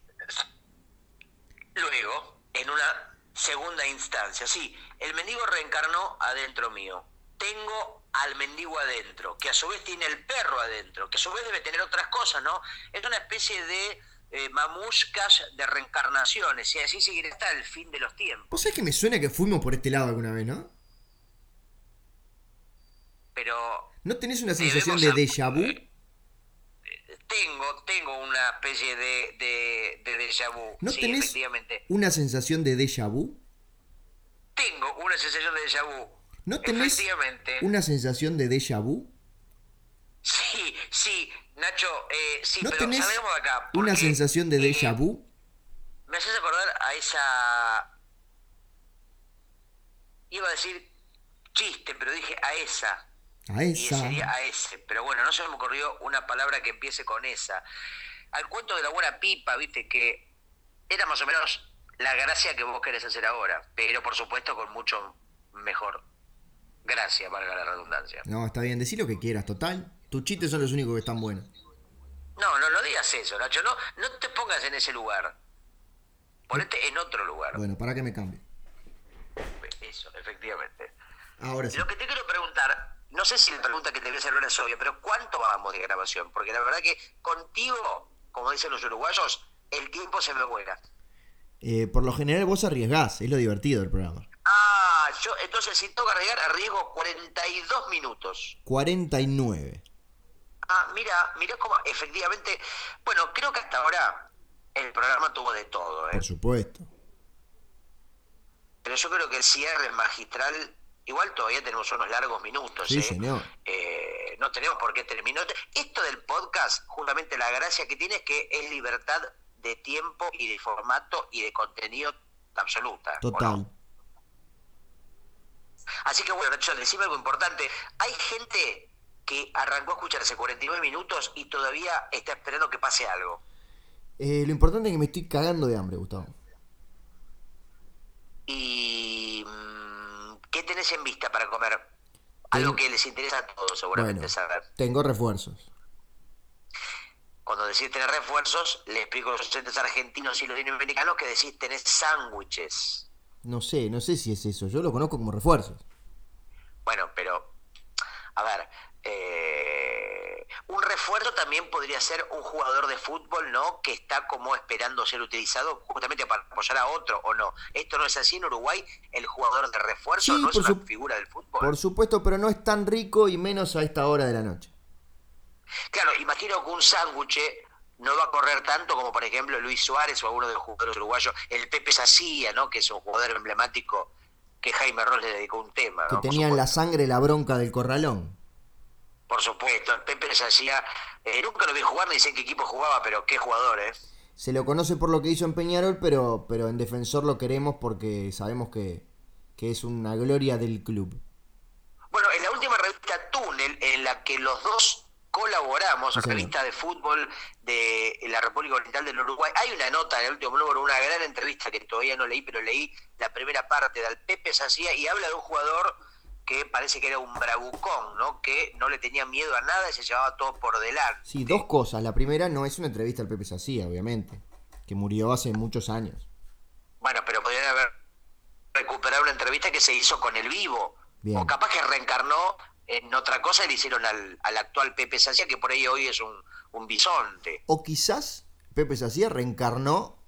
Luego, en una segunda instancia, sí, el mendigo reencarnó adentro mío. Tengo al mendigo adentro, que a su vez tiene el perro adentro, que a su vez debe tener otras cosas, ¿no? Es una especie de eh, mamushkas de reencarnaciones, y así seguirá hasta el fin de los tiempos.
¿Vos sabés que me suena que fuimos por este lado alguna vez, no?
Pero
¿No tenés una sensación de déjà vu?
eh, tengo, tengo una especie de, de, de déjà vu.
¿No
sí,
tenés una sensación de déjà vu?
Tengo una sensación de déjà vu.
¿No tenés una sensación de déjà vu?
Sí, sí, Nacho, eh, sí,
¿No
pero
tenés
salgamos de acá.
una sensación de
eh,
déjà vu?
Me haces acordar a esa... Iba a decir chiste, pero dije a esa.
A
Y
esa.
sería a ese. Pero bueno, no se me ocurrió una palabra que empiece con esa. Al cuento de la buena pipa, viste, que era más o menos la gracia que vos querés hacer ahora. Pero por supuesto con mucho mejor gracia, valga la redundancia.
No, está bien, decí lo que quieras, total. Tus chistes son los únicos que están buenos.
No, no, no digas eso, Nacho. No, no te pongas en ese lugar. Ponete en otro lugar.
Bueno, para que me cambie.
Eso, efectivamente.
Ahora sí.
Lo que te quiero preguntar, no sé si la pregunta que te voy a hacer ahora es obvia, pero ¿cuánto vamos de grabación? Porque la verdad que contigo, como dicen los uruguayos, el tiempo se me vuela.
Eh, por lo general vos arriesgás, es lo divertido del programa.
Ah, yo entonces si tengo que arriesgar, arriesgo 42 minutos.
49.
Ah, mira, mira cómo efectivamente, bueno, creo que hasta ahora el programa tuvo de todo, ¿eh?
Por supuesto.
Pero yo creo que el cierre magistral, igual todavía tenemos unos largos minutos,
Sí,
¿eh?
señor.
Eh, no tenemos por qué terminar. Esto del podcast, justamente la gracia que tiene es que es libertad de tiempo y de formato y de contenido absoluta.
Total.
Así que bueno, Nacho, decime algo importante. Hay gente que arrancó a escuchar hace 49 minutos y todavía está esperando que pase algo.
Eh, lo importante es que me estoy cagando de hambre, Gustavo.
¿Y mm, qué tenés en vista para comer? Algo que les interesa a todos seguramente
Bueno,
saber.
tengo refuerzos.
Cuando decís tener refuerzos, le explico a los oyentes argentinos y latinoamericanos que decís tenés sándwiches.
No sé, no sé si es eso. Yo lo conozco como refuerzos.
Bueno, pero, a ver, eh, un refuerzo también podría ser un jugador de fútbol, ¿no? Que está como esperando ser utilizado justamente para apoyar a otro, ¿o no? Esto no es así en Uruguay, el jugador de refuerzo
Sí,
no es una figura del fútbol.
Por supuesto, pero no es tan rico y menos a esta hora de la noche.
Claro, imagino que un sándwich no va a correr tanto como, por ejemplo, Luis Suárez o alguno de los jugadores uruguayos, el Pepe Sacía, ¿no? Que es un jugador emblemático que Jaime Ross le dedicó un tema,
Que
¿no? Por
tenían la sangre la bronca del corralón.
Por supuesto, el Pepe Sacía, eh, nunca lo vi jugar, ni sé en qué equipo jugaba, pero qué jugador, ¿eh?
Se lo conoce por lo que hizo en Peñarol, pero, pero en defensor lo queremos porque sabemos que, que es una gloria del club.
Bueno, en la última revista Túnel, en la que los dos colaboramos,
Sí,
revista de fútbol de la República Oriental del Uruguay, hay una nota en el último número, una gran entrevista que todavía no leí, pero leí la primera parte del Pepe Sacía y habla de un jugador que parece que era un bravucón, ¿no? Que no le tenía miedo a nada y se llevaba todo por delante.
Sí, dos cosas. La primera no es una entrevista al Pepe Sacía, obviamente. Que murió hace muchos años.
Bueno, pero podrían haber recuperado una entrevista que se hizo con el vivo.
Bien.
O capaz que reencarnó en otra cosa y le hicieron al, al actual Pepe Sacía, que por ahí hoy es un, un bisonte.
O quizás Pepe Sacía reencarnó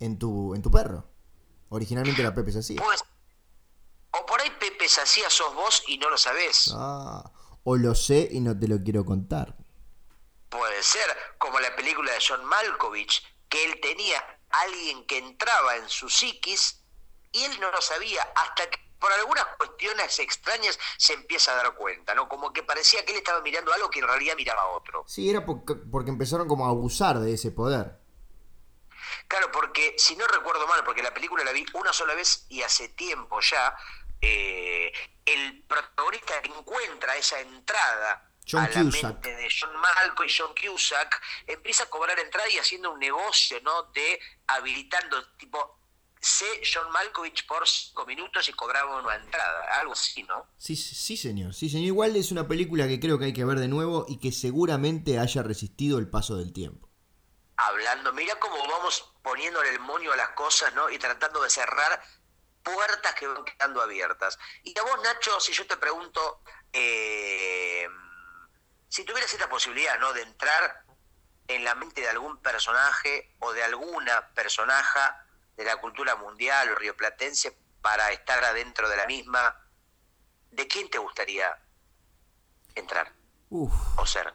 en tu, en tu perro. Originalmente era Pepe Sacía.
Pues, o por ahí Pepe Sacía sos vos y no lo sabés.
Ah, o lo sé y no te lo quiero contar.
Puede ser, como la película de John Malkovich, que él tenía alguien que entraba en su psiquis y él no lo sabía hasta que por algunas cuestiones extrañas se empieza a dar cuenta, ¿no? Como que parecía que él estaba mirando algo que en realidad miraba a otro.
Sí, era porque, porque empezaron como a abusar de ese poder.
Claro, porque si no recuerdo mal, porque la película la vi una sola vez y hace tiempo ya, eh, el protagonista encuentra esa entrada
John
a la
Cusack.
mente de John Malco y John Cusack, empieza a cobrar entrada y haciendo un negocio, ¿no? De habilitando, tipo, sé John Malkovich por cinco minutos y cobraba una entrada, algo así, ¿no?
Sí, sí, señor. Sí, señor. Igual es una película que creo que hay que ver de nuevo y que seguramente haya resistido el paso del tiempo.
Hablando. Mira cómo vamos poniéndole el moño a las cosas, ¿no? Y tratando de cerrar puertas que van quedando abiertas. Y a vos, Nacho, si yo te pregunto, eh, si tuvieras esta posibilidad, ¿no? De entrar en la mente de algún personaje o de alguna personaja de la cultura mundial o rioplatense para estar adentro de la misma, ¿de quién te gustaría entrar
Uf.
o ser?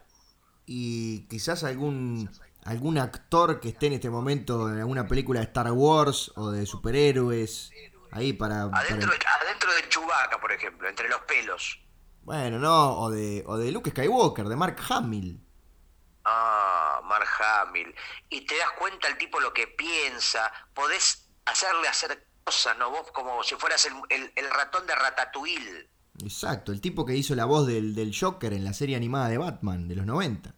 Y quizás algún, algún actor que esté en este momento en alguna película de Star Wars o de superhéroes. Ahí para... para-
Adentro de, adentro de Chewbacca, por ejemplo, entre los pelos.
Bueno, no, o de, o de Luke Skywalker, de Mark Hamill.
Ah, Mark Hamill. Y te das cuenta el tipo lo que piensa, podés hacerle hacer cosas, ¿no? Vos como si fueras el, el- el ratón de Ratatouille.
Exacto, el tipo que hizo la voz del, del Joker en la serie animada de Batman de los 90.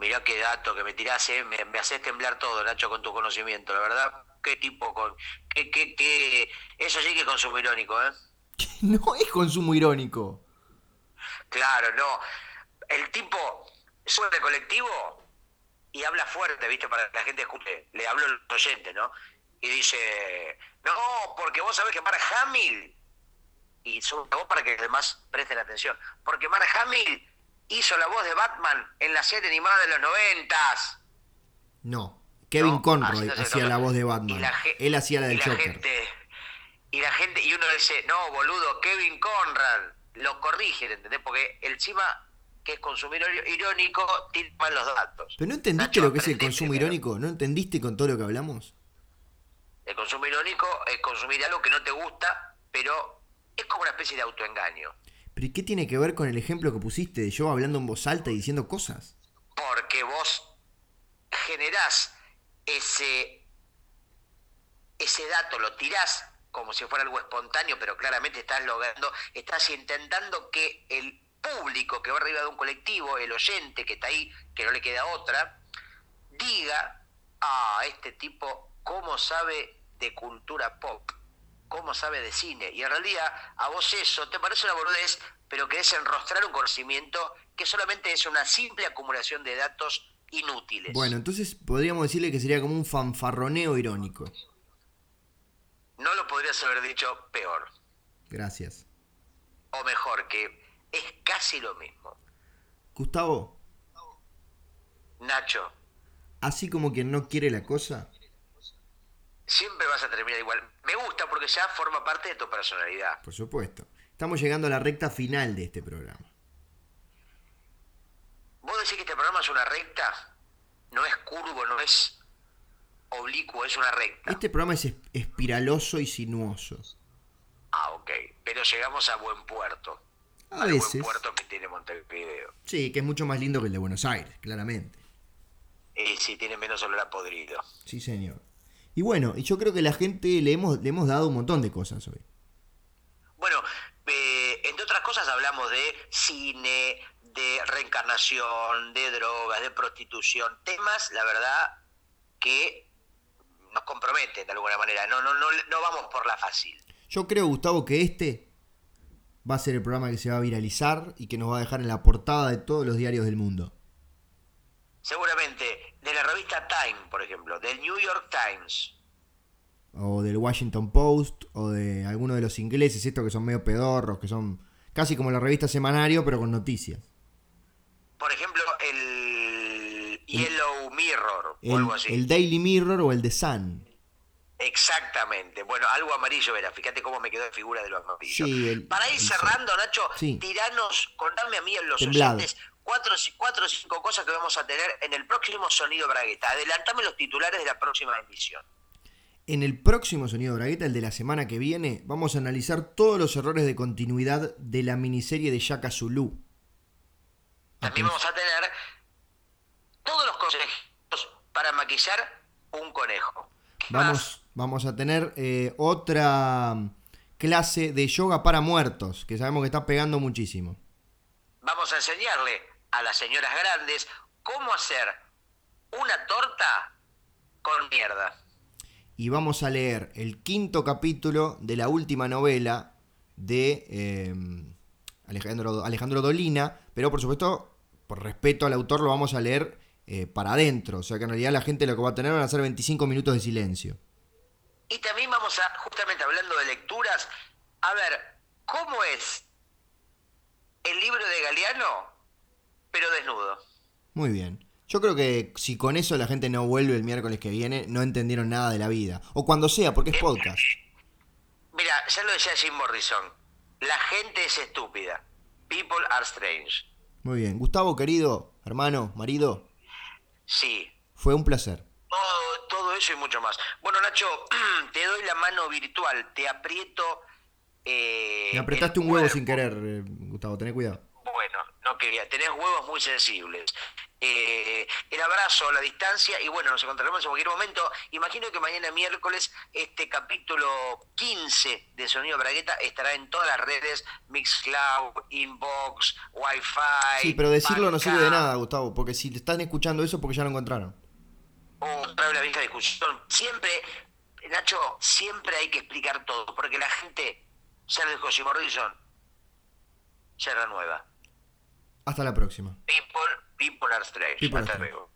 Mirá qué dato que me tirás, ¿eh? me, me haces temblar todo, Nacho, con tu conocimiento, la verdad. Qué tipo con... Qué, qué, qué... Eso sí que es consumo irónico, ¿eh?
No es consumo irónico.
Claro, no. El tipo sube de colectivo y habla fuerte, ¿viste? Para que la gente escuche. Le hablo al oyente, ¿no? Y dice, no, porque vos sabés que Mark Hamill, y la voz para que los demás presten atención, porque Mark Hamill hizo la voz de Batman en la serie animada de los noventas.
No, Kevin
¿no?
Conroy hacía la voz de
Y
Batman. Él hacía la
y
del
la
Joker.
gente- y la gente, y uno dice, no, boludo, Kevin Conrad, lo corrigen, ¿entendés? Porque encima que es consumir irónico, tiene mal los datos.
¿Pero no entendiste lo que es el consumo irónico? ¿No entendiste con todo lo que hablamos?
El consumo irónico es consumir algo que no te gusta, pero es como una especie de autoengaño.
¿Pero y qué tiene que ver con el ejemplo que pusiste de yo hablando en voz alta y diciendo cosas?
Porque vos generás ese, ese dato, lo tirás como si fuera algo espontáneo, pero claramente estás logrando, estás intentando que el público que va arriba de un colectivo, el oyente que está ahí, que no le queda otra, diga, ah, este tipo, ¿cómo sabe de cultura pop? ¿Cómo sabe de cine? Y en realidad a vos eso te parece una boludez, pero querés enrostrar un conocimiento que solamente es una simple acumulación de datos inútiles.
Bueno, entonces podríamos decirle que sería como un fanfarroneo irónico.
No lo podrías haber dicho peor.
Gracias.
O mejor, que es casi lo mismo.
Gustavo.
Nacho.
Así como quien no quiere la cosa.
Siempre vas a terminar igual. Me gusta porque ya forma parte de tu personalidad.
Por supuesto. Estamos llegando a la recta final de este programa.
¿Vos decís que este programa es una recta? No es curvo, no es oblicuo, es una recta.
Este programa es espiraloso y sinuoso.
Ah, ok. Pero llegamos a buen puerto.
A veces. buen
puerto que tiene Montevideo.
Sí, que es mucho más lindo que el de Buenos Aires, claramente.
Y sí, tiene menos olor a podrido.
Sí, señor. Y bueno, y yo creo que la gente le hemos, le hemos dado un montón de cosas hoy.
Bueno, eh, entre otras cosas hablamos de cine, de reencarnación, de drogas, de prostitución, temas, la verdad, que nos comprometen de alguna manera. No, no, no, no vamos por la fácil.
Yo creo, Gustavo, que este va a ser el programa que se va a viralizar y que nos va a dejar en la portada de todos los diarios del mundo.
Seguramente, de la revista Time, por ejemplo, del New York Times.
O del Washington Post, o de alguno de los ingleses, estos que son medio pedorros, que son casi como la revista Semanario, pero con noticias.
Por ejemplo, el Yellow Mirror, o algo así.
El Daily Mirror o el The Sun.
Exactamente. Bueno, algo amarillo era. Fíjate cómo me quedó de figura de los amarillos. Para ir cerrando, Nacho, tiranos, contame a mí en los oyentes cuatro, cuatro o cinco cosas que vamos a tener en el próximo Sonido Bragueta. Adelantame los titulares de la próxima emisión.
En el próximo Sonido Bragueta, el de la semana que viene, vamos a analizar todos los errores de continuidad de la miniserie de Yaka Zulu.
También vamos a tener todos los consejos para maquillar un conejo.
Vamos, vamos a tener eh, otra clase de yoga para muertos, que sabemos que está pegando muchísimo.
Vamos a enseñarle a las señoras grandes cómo hacer una torta con mierda.
Y vamos a leer el quinto capítulo de la última novela de eh, Alejandro, Alejandro Dolina, pero por supuesto, por respeto al autor, lo vamos a leer eh, para adentro. O sea que en realidad la gente lo que va a tener van a ser 25 minutos de silencio.
Y también vamos a, justamente hablando de lecturas, a ver, ¿cómo es el libro de Galeano, pero desnudo?
Muy bien. Yo creo que si con eso la gente no vuelve el miércoles que viene, no entendieron nada de la vida. O cuando sea, porque es eh, podcast.
Mira, ya lo decía Jim Morrison. La gente es estúpida. People are strange.
Muy bien. Gustavo, querido, hermano, marido,
Sí.
Fue un placer.
todo eso y mucho más. Bueno, Nacho, te doy la mano virtual, te aprieto.
Eh, Me apretaste un huevo sin querer, eh, Gustavo, tené cuidado.
Bueno, no quería, tenés huevos muy sensibles. Eh, el abrazo, la distancia y bueno, nos encontraremos en cualquier momento. Imagino que mañana miércoles este capítulo 15 de Sonido Bragueta estará en todas las redes, Mixcloud, Inbox, Wi-Fi.
Sí, pero decirlo no sirve de nada, Gustavo, porque si te están escuchando eso porque ya lo encontraron.
Otra vez la vieja discusión. Siempre, Nacho, siempre hay que explicar todo, porque la gente, ya lo dijo Jim Morrison, se renueva.
Hasta la próxima.
People, people are strange. Hasta luego.